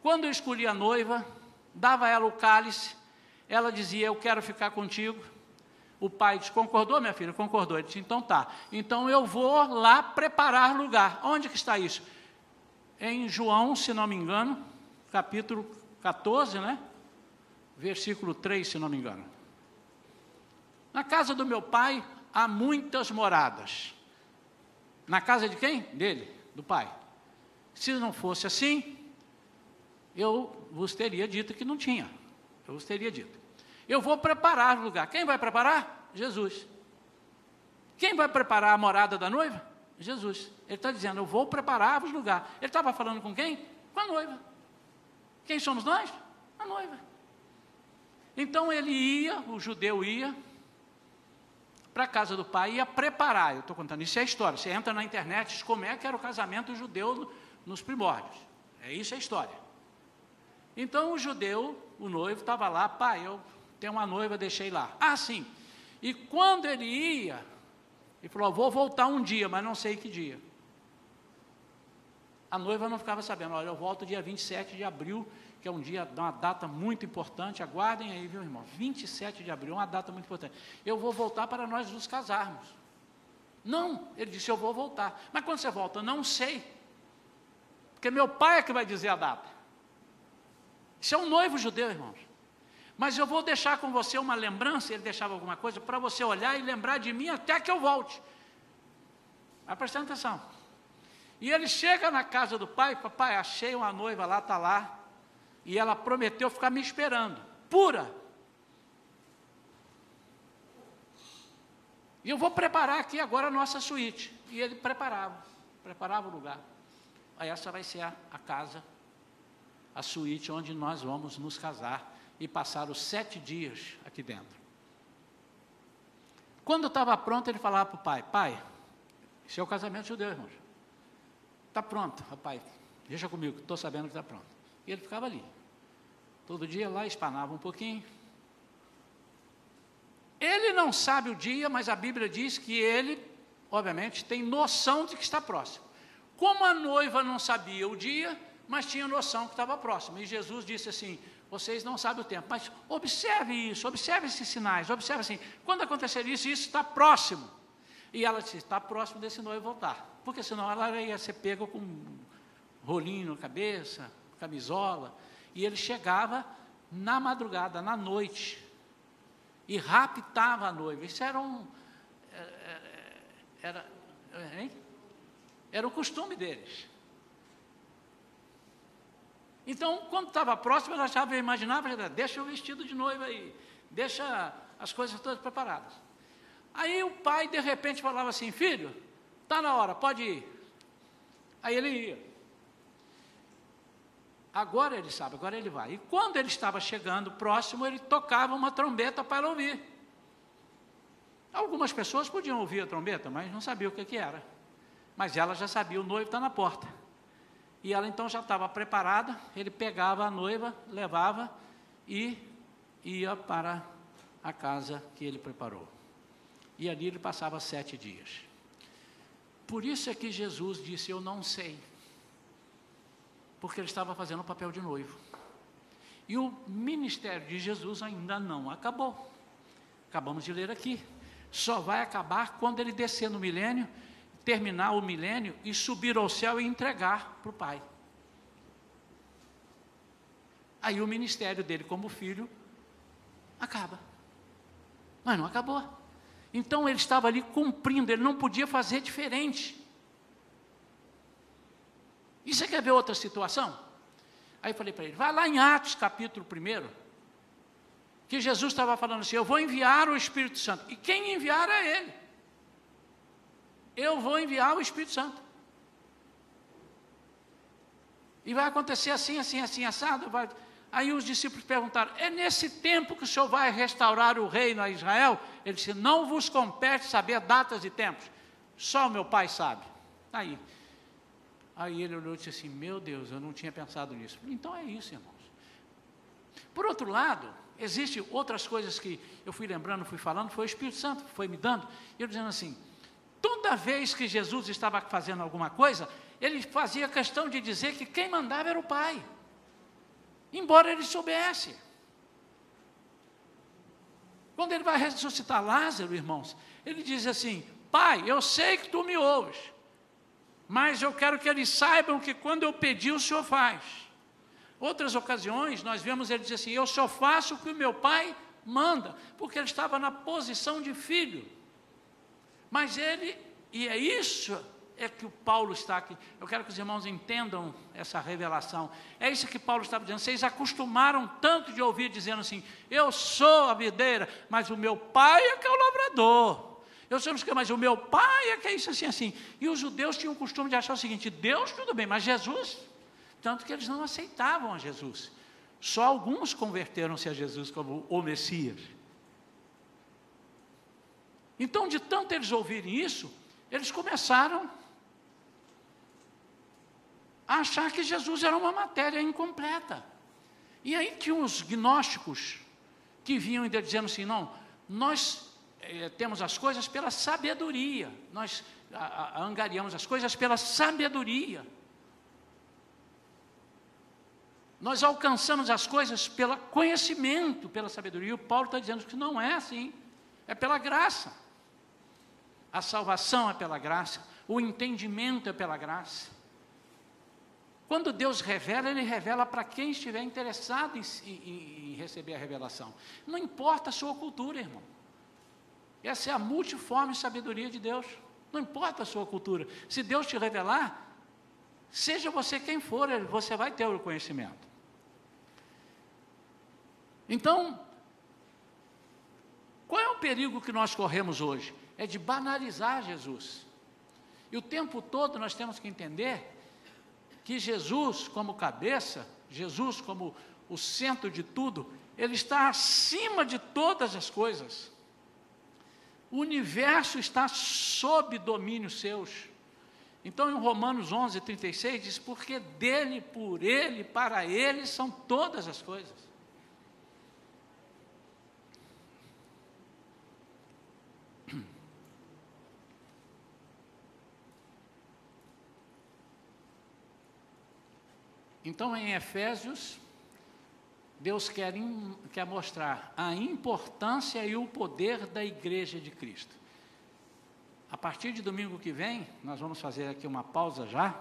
Quando eu escolhi a noiva, dava a ela o cálice, ela dizia: Eu quero ficar contigo. O pai disse: Concordou, minha filha? Concordou. Ele disse: Então tá. Então eu vou lá preparar lugar. Onde que está isso? Em João, se não me engano, capítulo 14, né? Versículo 3, se não me engano. Na casa do meu pai há muitas moradas. Na casa de quem? Dele, do pai. Se não fosse assim, eu vos teria dito que não tinha. Eu vos teria dito. Eu vou preparar o lugar. Quem vai preparar? Jesus. Quem vai preparar a morada da noiva? Jesus. Ele está dizendo, eu vou preparar o lugar. Ele estava falando com quem? Com a noiva. Quem somos nós? A noiva. Então ele ia, o judeu ia, para a casa do pai, ia preparar. Eu estou contando, isso é história. Você entra na internet, diz como é que era o casamento judeu nos primórdios. É isso é a história. Então o judeu, o noivo, estava lá, pai, eu tenho uma noiva, deixei lá. Ah, sim. E quando ele ia, ele falou, vou voltar um dia, mas não sei que dia. A noiva não ficava sabendo, olha, eu volto dia 27 de abril, que é um dia, uma data muito importante, aguardem aí, viu, irmão? 27 de abril, uma data muito importante. Eu vou voltar para nós nos casarmos. Não, ele disse, eu vou voltar. Mas quando você volta? Não sei. Porque meu pai é que vai dizer a data. Isso é um noivo judeu, irmãos. Mas eu vou deixar com você uma lembrança, ele deixava alguma coisa, para você olhar e lembrar de mim até que eu volte. Vai prestando atenção. E ele chega na casa do pai, papai, achei uma noiva lá, está lá. E ela prometeu ficar me esperando, pura. E eu vou preparar aqui agora a nossa suíte. E ele preparava, preparava o lugar. Aí essa vai ser a, a casa a suíte onde nós vamos nos casar e passar os sete dias aqui dentro. Quando estava pronto, ele falava para o pai: Pai, esse é o casamento judeu, irmãos. Está pronto, rapaz, deixa comigo, estou sabendo que está pronto. E ele ficava ali. Todo dia lá, espanava um pouquinho. Ele não sabe o dia, mas a Bíblia diz que ele, obviamente, tem noção de que está próximo. Como a noiva não sabia o dia, mas tinha noção que estava próximo. E Jesus disse assim: vocês não sabem o tempo, mas observe isso, observe esses sinais, observe assim, quando acontecer isso, isso está próximo. E ela disse: está próximo desse noivo voltar, porque senão ela ia ser pega com um rolinho na cabeça, camisola. E ele chegava na madrugada, na noite, e raptava a noiva. Isso era um. Era, era, era o costume deles. Então, quando estava próximo, ela já imaginava, deixa o vestido de noiva aí, deixa as coisas todas preparadas. Aí o pai, de repente, falava assim, filho, está na hora, pode ir. Aí ele ia. Agora ele sabe, agora ele vai. E quando ele estava chegando próximo, ele tocava uma trombeta para ouvir. Algumas pessoas podiam ouvir a trombeta, mas não sabiam o que, que era. Mas ela já sabia, o noivo está na porta. E ela então já estava preparada, ele pegava a noiva, levava e ia para a casa que ele preparou. E ali ele passava sete dias. Por isso é que Jesus disse: Eu não sei. Porque ele estava fazendo o papel de noivo. E o ministério de Jesus ainda não acabou. Acabamos de ler aqui. Só vai acabar quando ele descer no milênio terminar o milênio e subir ao céu e entregar para o Pai. Aí o ministério dele como filho acaba. Mas não acabou. Então ele estava ali cumprindo, ele não podia fazer diferente. E você quer ver outra situação? Aí eu falei para ele, vai lá em Atos capítulo 1, que Jesus estava falando assim, eu vou enviar o Espírito Santo. E quem enviar é ele eu vou enviar o Espírito Santo. E vai acontecer assim, assim, assim, assado. Vai... Aí os discípulos perguntaram: é nesse tempo que o Senhor vai restaurar o reino a Israel? Ele disse: não vos compete saber datas e tempos, só o meu pai sabe. Aí, aí ele olhou e disse assim: meu Deus, eu não tinha pensado nisso. Então é isso, irmãos. Por outro lado, existem outras coisas que eu fui lembrando, fui falando, foi o Espírito Santo que foi me dando, e eu dizendo assim: Toda vez que Jesus estava fazendo alguma coisa, ele fazia questão de dizer que quem mandava era o Pai. Embora ele soubesse. Quando ele vai ressuscitar Lázaro, irmãos, ele diz assim: Pai, eu sei que tu me ouves, mas eu quero que eles saibam que quando eu pedi, o Senhor faz. Outras ocasiões, nós vemos ele dizer assim: Eu só faço o que o meu pai manda, porque ele estava na posição de filho. Mas ele, e é isso é que o Paulo está aqui. Eu quero que os irmãos entendam essa revelação. É isso que Paulo estava dizendo. Vocês acostumaram tanto de ouvir dizendo assim: Eu sou a videira, mas o meu pai é que é o lavrador. Eu sei que, mas o meu pai é que é isso assim, assim. E os judeus tinham o costume de achar o seguinte: Deus, tudo bem, mas Jesus? Tanto que eles não aceitavam a Jesus. Só alguns converteram-se a Jesus como o Messias. Então, de tanto eles ouvirem isso, eles começaram a achar que Jesus era uma matéria incompleta. E aí tinham os gnósticos que vinham dizendo assim: não, nós é, temos as coisas pela sabedoria, nós a, a, angariamos as coisas pela sabedoria. Nós alcançamos as coisas pelo conhecimento, pela sabedoria. E o Paulo está dizendo que não é assim, é pela graça. A salvação é pela graça, o entendimento é pela graça. Quando Deus revela, Ele revela para quem estiver interessado em, em, em, receber a revelação. Não importa a sua cultura, irmão. Essa é a multiforme sabedoria de Deus. Não importa a sua cultura. Se Deus te revelar, seja você quem for, você vai ter o conhecimento. Então, qual é o perigo que nós corremos hoje? É de banalizar Jesus. E o tempo todo nós temos que entender que Jesus, como cabeça, Jesus, como o centro de tudo, ele está acima de todas as coisas. O universo está sob domínio seus. Então, em Romanos 11, 36, diz: Porque dele, por ele, para ele são todas as coisas. Então, em Efésios, Deus quer, quer mostrar a importância e o poder da igreja de Cristo. A partir de domingo que vem, nós vamos fazer aqui uma pausa já.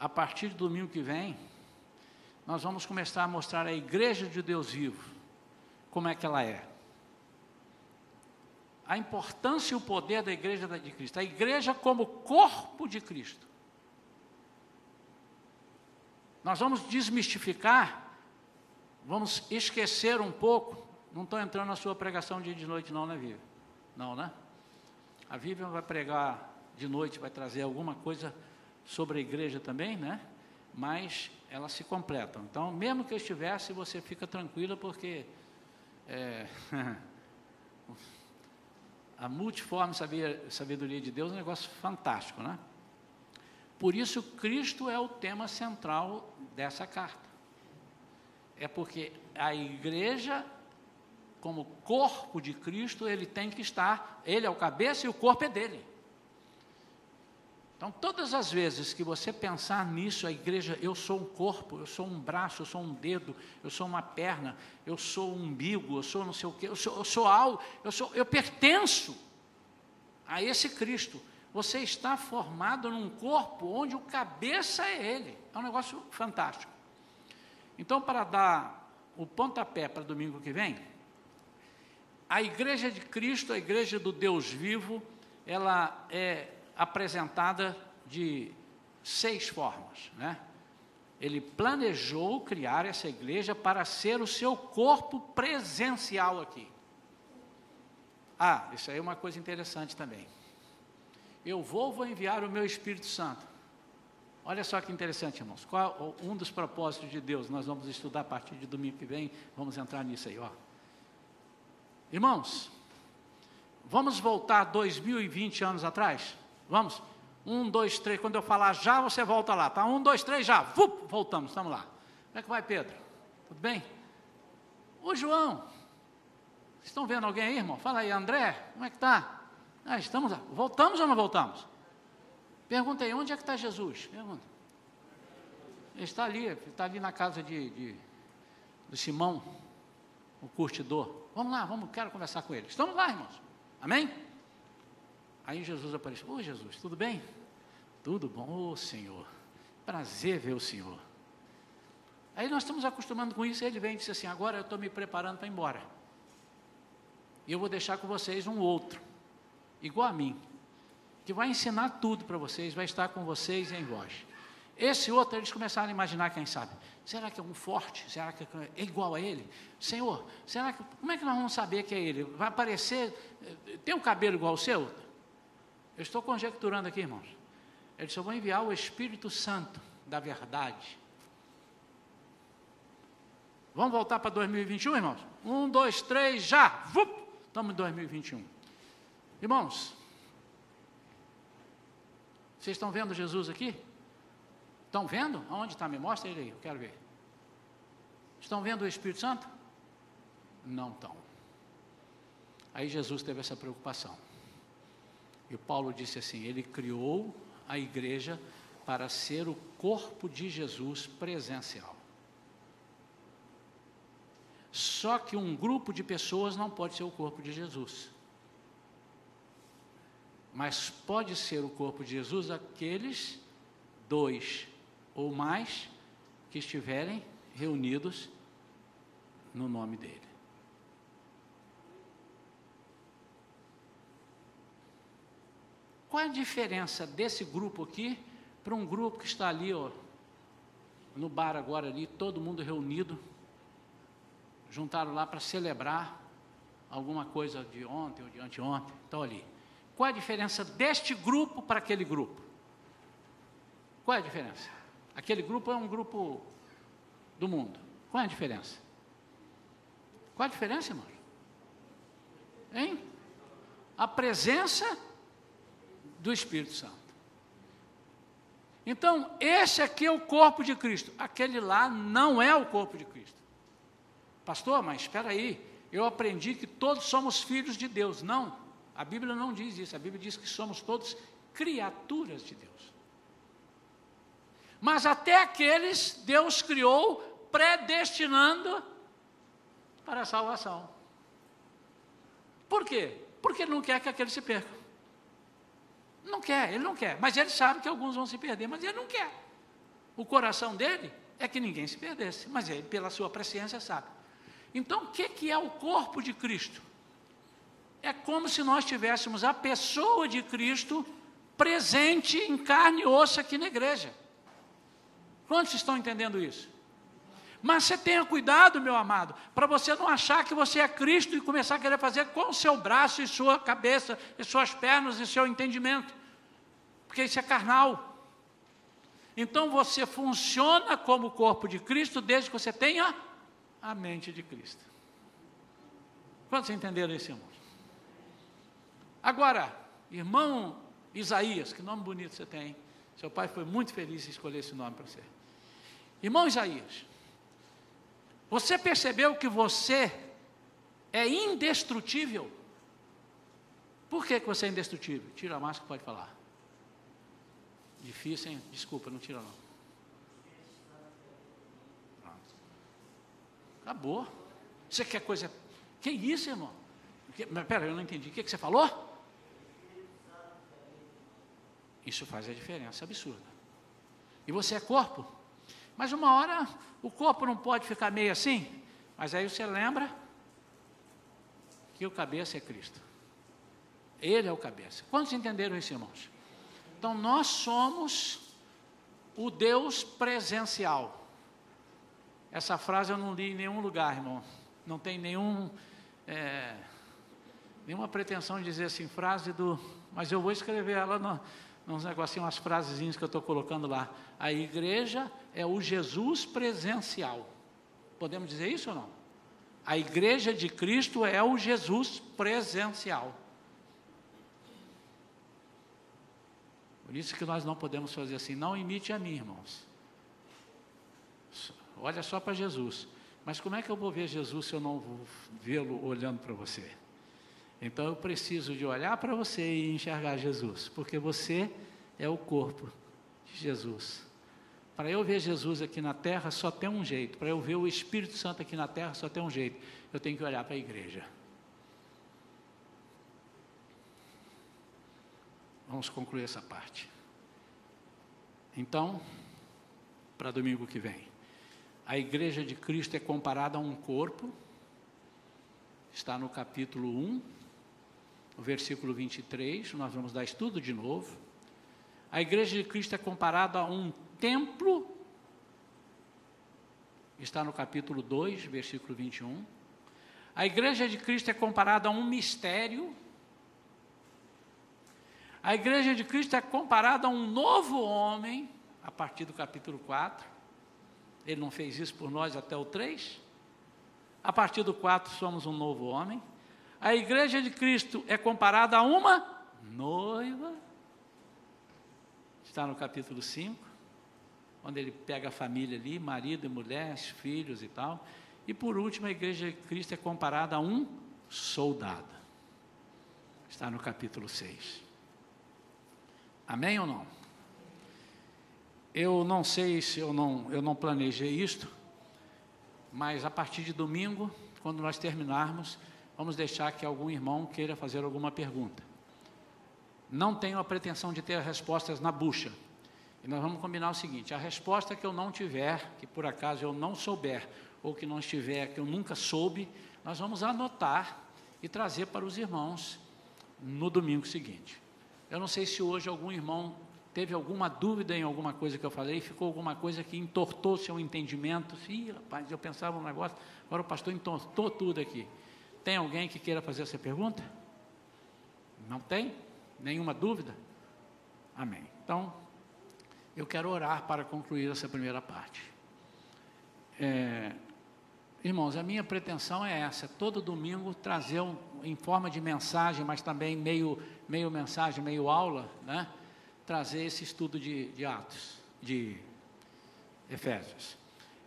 A partir de domingo que vem, nós vamos começar a mostrar a igreja de Deus vivo, como é que ela é. A importância e o poder da igreja de Cristo. A igreja como corpo de Cristo. Nós vamos desmistificar vamos esquecer um pouco. Não estou entrando na sua pregação dia de noite, não, né, Vivian? Não, né? A Vivian vai pregar de noite, vai trazer alguma coisa sobre a igreja também, né? Mas elas se completam. Então, mesmo que eu estivesse, você fica tranquila, porque é, a multiforme sabedoria de Deus é um negócio fantástico, né? Por isso, Cristo é o tema central dessa carta é porque a igreja, como corpo de Cristo, ele tem que estar, ele é o cabeça e o corpo é dele. Então, todas as vezes que você pensar nisso, a igreja, eu sou um corpo, eu sou um braço, eu sou um dedo, eu sou uma perna, eu sou um umbigo, eu sou não sei o quê, eu sou, eu sou algo, eu, sou, eu pertenço a esse Cristo. Você está formado num corpo onde o cabeça é Ele. É um negócio fantástico. Então, para dar o pontapé para domingo que vem, a igreja de Cristo, a igreja do Deus vivo, ela é apresentada de seis formas, né? Ele planejou criar essa igreja para ser o seu corpo presencial aqui. Ah, isso aí é uma coisa interessante também. Eu vou, vou enviar o meu Espírito Santo. Olha só que interessante, irmãos. Qual um dos propósitos de Deus? Nós vamos estudar a partir de domingo que vem. Vamos entrar nisso aí, ó. Irmãos, vamos voltar 2020 anos atrás? Vamos? Um, dois, três. Quando eu falar já, você volta lá, tá? Um, dois, três, já. Vup, voltamos, estamos lá. Como é que vai, Pedro? Tudo bem? Ô, João. Estão vendo alguém aí, irmão? Fala aí, André. Como é que tá? Ah, estamos lá. Voltamos ou não voltamos? Pergunta aí, onde é que está Jesus? Pergunta. Ele está ali, está ali na casa de, de, do Simão, o curtidor. Vamos lá, vamos, quero conversar com ele. Estamos lá, irmãos. Amém? Aí Jesus apareceu. Ô Jesus, tudo bem? Tudo bom, ô Senhor. Prazer ver o Senhor. Aí nós estamos acostumando com isso, ele vem e disse assim: agora eu estou me preparando para ir embora. E eu vou deixar com vocês um outro, igual a mim, que vai ensinar tudo para vocês, vai estar com vocês em vós. Esse outro, eles começaram a imaginar, quem sabe, será que é um forte? Será que é igual a ele? Senhor, será que, como é que nós vamos saber que é ele? Vai aparecer, tem um cabelo igual ao seu? Eu estou conjecturando aqui, irmãos. Eles só vão enviar o Espírito Santo da verdade. Vamos voltar para 2021, irmãos? Um, dois, três, já! Vup! Estamos em 2021. Irmãos, vocês estão vendo Jesus aqui? Estão vendo? Aonde está? Me mostra ele aí, eu quero ver. Estão vendo o Espírito Santo? Não estão. Aí Jesus teve essa preocupação. E Paulo disse assim: Ele criou a igreja para ser o corpo de Jesus presencial. Só que um grupo de pessoas não pode ser o corpo de Jesus. Mas pode ser o corpo de Jesus aqueles dois ou mais que estiverem reunidos no nome dele. Qual a diferença desse grupo aqui para um grupo que está ali, ó, no bar agora ali, todo mundo reunido juntaram lá para celebrar alguma coisa de ontem ou de anteontem, estão ali. Qual é a diferença deste grupo para aquele grupo? Qual é a diferença? Aquele grupo é um grupo do mundo. Qual é a diferença? Qual a diferença, irmão? Hein? A presença do Espírito Santo. Então, esse aqui é o corpo de Cristo. Aquele lá não é o corpo de Cristo. Pastor, mas espera aí, eu aprendi que todos somos filhos de Deus. Não, a Bíblia não diz isso. A Bíblia diz que somos todos criaturas de Deus. Mas até aqueles Deus criou predestinando para a salvação. Por quê? Porque Ele não quer que aqueles se percam. Não quer, Ele não quer. Mas Ele sabe que alguns vão se perder, mas Ele não quer. O coração dele é que ninguém se perdesse, mas Ele, pela sua presciência, sabe. Então, o que, que é o corpo de Cristo? É como se nós tivéssemos a pessoa de Cristo presente em carne e osso aqui na igreja. Quantos estão entendendo isso? Mas você tenha cuidado, meu amado, para você não achar que você é Cristo e começar a querer fazer com o seu braço e sua cabeça, e suas pernas e seu entendimento, porque isso é carnal. Então você funciona como o corpo de Cristo desde que você tenha a mente de Cristo. Quantos entenderam isso, irmão? Agora, irmão Isaías, que nome bonito você tem. Seu pai foi muito feliz em escolher esse nome para você. Irmão Isaías, você percebeu que você é indestrutível? Por que, que você é indestrutível? Tira a máscara, pode falar. Difícil, hein? Desculpa, não tira não. Acabou. Você quer coisa. Que isso, irmão? Que... Mas pera, eu não entendi. O que, que você falou? Isso faz a diferença absurda. E você é corpo. Mas uma hora o corpo não pode ficar meio assim. Mas aí você lembra que o cabeça é Cristo. Ele é o cabeça. Quantos entenderam isso, irmãos? Então nós somos o Deus presencial. Essa frase eu não li em nenhum lugar, irmão. Não tem nenhum, é, nenhuma pretensão de dizer assim, frase do. Mas eu vou escrever ela no, nos negocinhos, umas frasezinhas que eu estou colocando lá. A igreja é o Jesus presencial. Podemos dizer isso ou não? A igreja de Cristo é o Jesus presencial. Por isso que nós não podemos fazer assim, não imite a mim, irmãos. Olha só para Jesus. Mas como é que eu vou ver Jesus se eu não vou vê-lo olhando para você? Então eu preciso de olhar para você e enxergar Jesus, porque você é o corpo de Jesus. Para eu ver Jesus aqui na terra só tem um jeito. Para eu ver o Espírito Santo aqui na terra só tem um jeito. Eu tenho que olhar para a igreja. Vamos concluir essa parte. Então, para domingo que vem. A igreja de Cristo é comparada a um corpo, está no capítulo 1, no versículo 23, nós vamos dar estudo de novo. A igreja de Cristo é comparada a um templo, está no capítulo 2, versículo 21. A igreja de Cristo é comparada a um mistério. A igreja de Cristo é comparada a um novo homem, a partir do capítulo 4. Ele não fez isso por nós até o 3. A partir do 4 somos um novo homem. A igreja de Cristo é comparada a uma noiva. Está no capítulo 5, onde ele pega a família ali, marido e mulher, filhos e tal. E por último, a igreja de Cristo é comparada a um soldado. Está no capítulo 6. Amém ou não? Eu não sei se eu não, eu não planejei isto, mas a partir de domingo, quando nós terminarmos, vamos deixar que algum irmão queira fazer alguma pergunta. Não tenho a pretensão de ter respostas na bucha. E nós vamos combinar o seguinte: a resposta que eu não tiver, que por acaso eu não souber, ou que não estiver, que eu nunca soube, nós vamos anotar e trazer para os irmãos no domingo seguinte. Eu não sei se hoje algum irmão teve alguma dúvida em alguma coisa que eu falei, ficou alguma coisa que entortou seu entendimento. Ih, rapaz, eu pensava um negócio, agora o pastor entortou tudo aqui. Tem alguém que queira fazer essa pergunta? Não tem? Nenhuma dúvida? Amém. Então, eu quero orar para concluir essa primeira parte. É, irmãos, a minha pretensão é essa: todo domingo trazer um, em forma de mensagem, mas também meio, meio mensagem, meio aula, né? trazer esse estudo de, de Atos, de Efésios.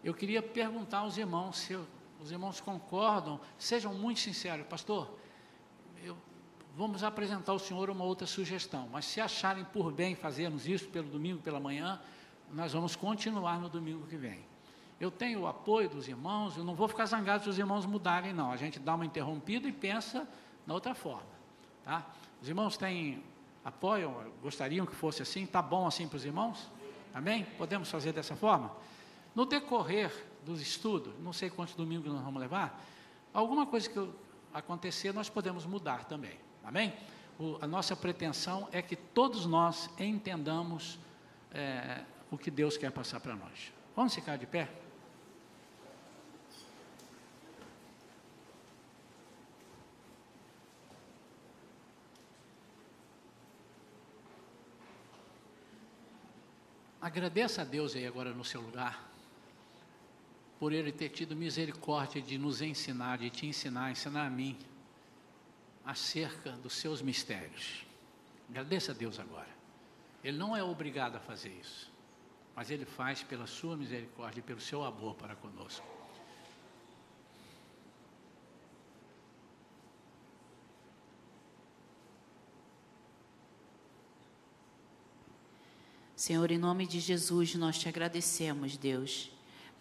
Eu queria perguntar aos irmãos se os irmãos concordam, sejam muito sinceros, pastor. Eu, vamos apresentar ao senhor uma outra sugestão, mas se acharem por bem fazermos isso pelo domingo pela manhã, nós vamos continuar no domingo que vem. Eu tenho o apoio dos irmãos, eu não vou ficar zangado se os irmãos mudarem, não. A gente dá uma interrompida e pensa na outra forma. Tá? Os irmãos têm apoiam, gostariam que fosse assim, está bom assim para os irmãos? Amém? Podemos fazer dessa forma? No decorrer dos estudos, não sei quantos domingos nós vamos levar, alguma coisa que acontecer, nós podemos mudar também. Amém? O, a nossa pretensão é que todos nós entendamos é, o que Deus quer passar para nós. Vamos ficar de pé? Agradeça a Deus aí agora no seu lugar, por Ele ter tido misericórdia de nos ensinar, de te ensinar, ensinar a mim, acerca dos seus mistérios. Agradeça a Deus agora. Ele não é obrigado a fazer isso, mas Ele faz pela sua misericórdia e pelo seu amor para conosco. Senhor, em nome de Jesus, nós te agradecemos, Deus,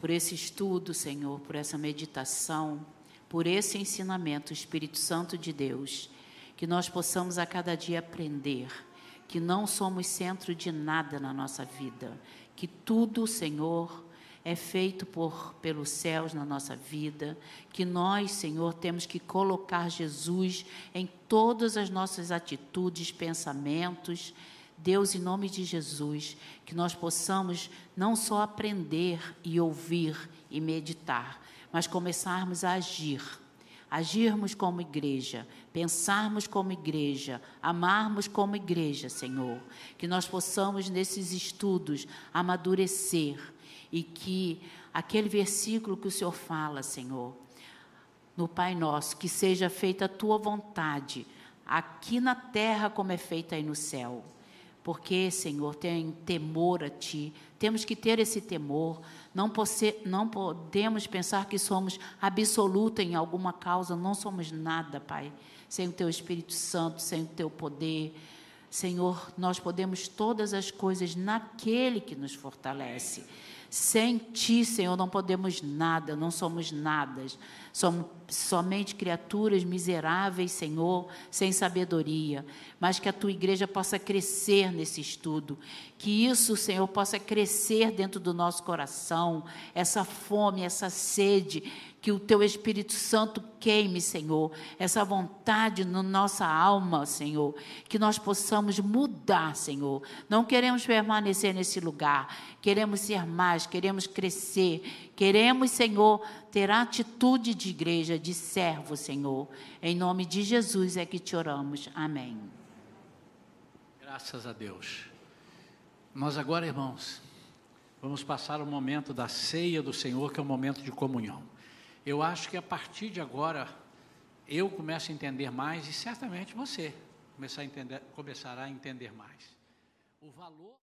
por esse estudo, Senhor, por essa meditação, por esse ensinamento, Espírito Santo de Deus, que nós possamos a cada dia aprender que não somos centro de nada na nossa vida, que tudo, Senhor, é feito por pelos céus na nossa vida, que nós, Senhor, temos que colocar Jesus em todas as nossas atitudes, pensamentos, Deus, em nome de Jesus, que nós possamos não só aprender e ouvir e meditar, mas começarmos a agir. Agirmos como igreja, pensarmos como igreja, amarmos como igreja, Senhor. Que nós possamos, nesses estudos, amadurecer e que aquele versículo que o Senhor fala, Senhor, no Pai Nosso, que seja feita a tua vontade, aqui na terra como é feita aí no céu porque, Senhor, tem temor a Ti. Temos que ter esse temor. Não, não podemos pensar que somos absoluta em alguma causa. Não somos nada, Pai, sem o Teu Espírito Santo, sem o Teu poder, Senhor, nós podemos todas as coisas naquele que nos fortalece. Sem ti, Senhor, não podemos nada, não somos nada. Somos somente criaturas miseráveis, Senhor, sem sabedoria. Mas que a tua igreja possa crescer nesse estudo. Que isso, Senhor, possa crescer dentro do nosso coração. Essa fome, essa sede que o teu Espírito Santo queime, Senhor, essa vontade na nossa alma, Senhor, que nós possamos mudar, Senhor. Não queremos permanecer nesse lugar, queremos ser mais, queremos crescer, queremos, Senhor, ter atitude de igreja, de servo, Senhor. Em nome de Jesus é que te oramos. Amém. Graças a Deus. Nós agora, irmãos, vamos passar o momento da ceia do Senhor, que é o momento de comunhão. Eu acho que a partir de agora eu começo a entender mais e certamente você começar a entender, começará a entender mais. O valor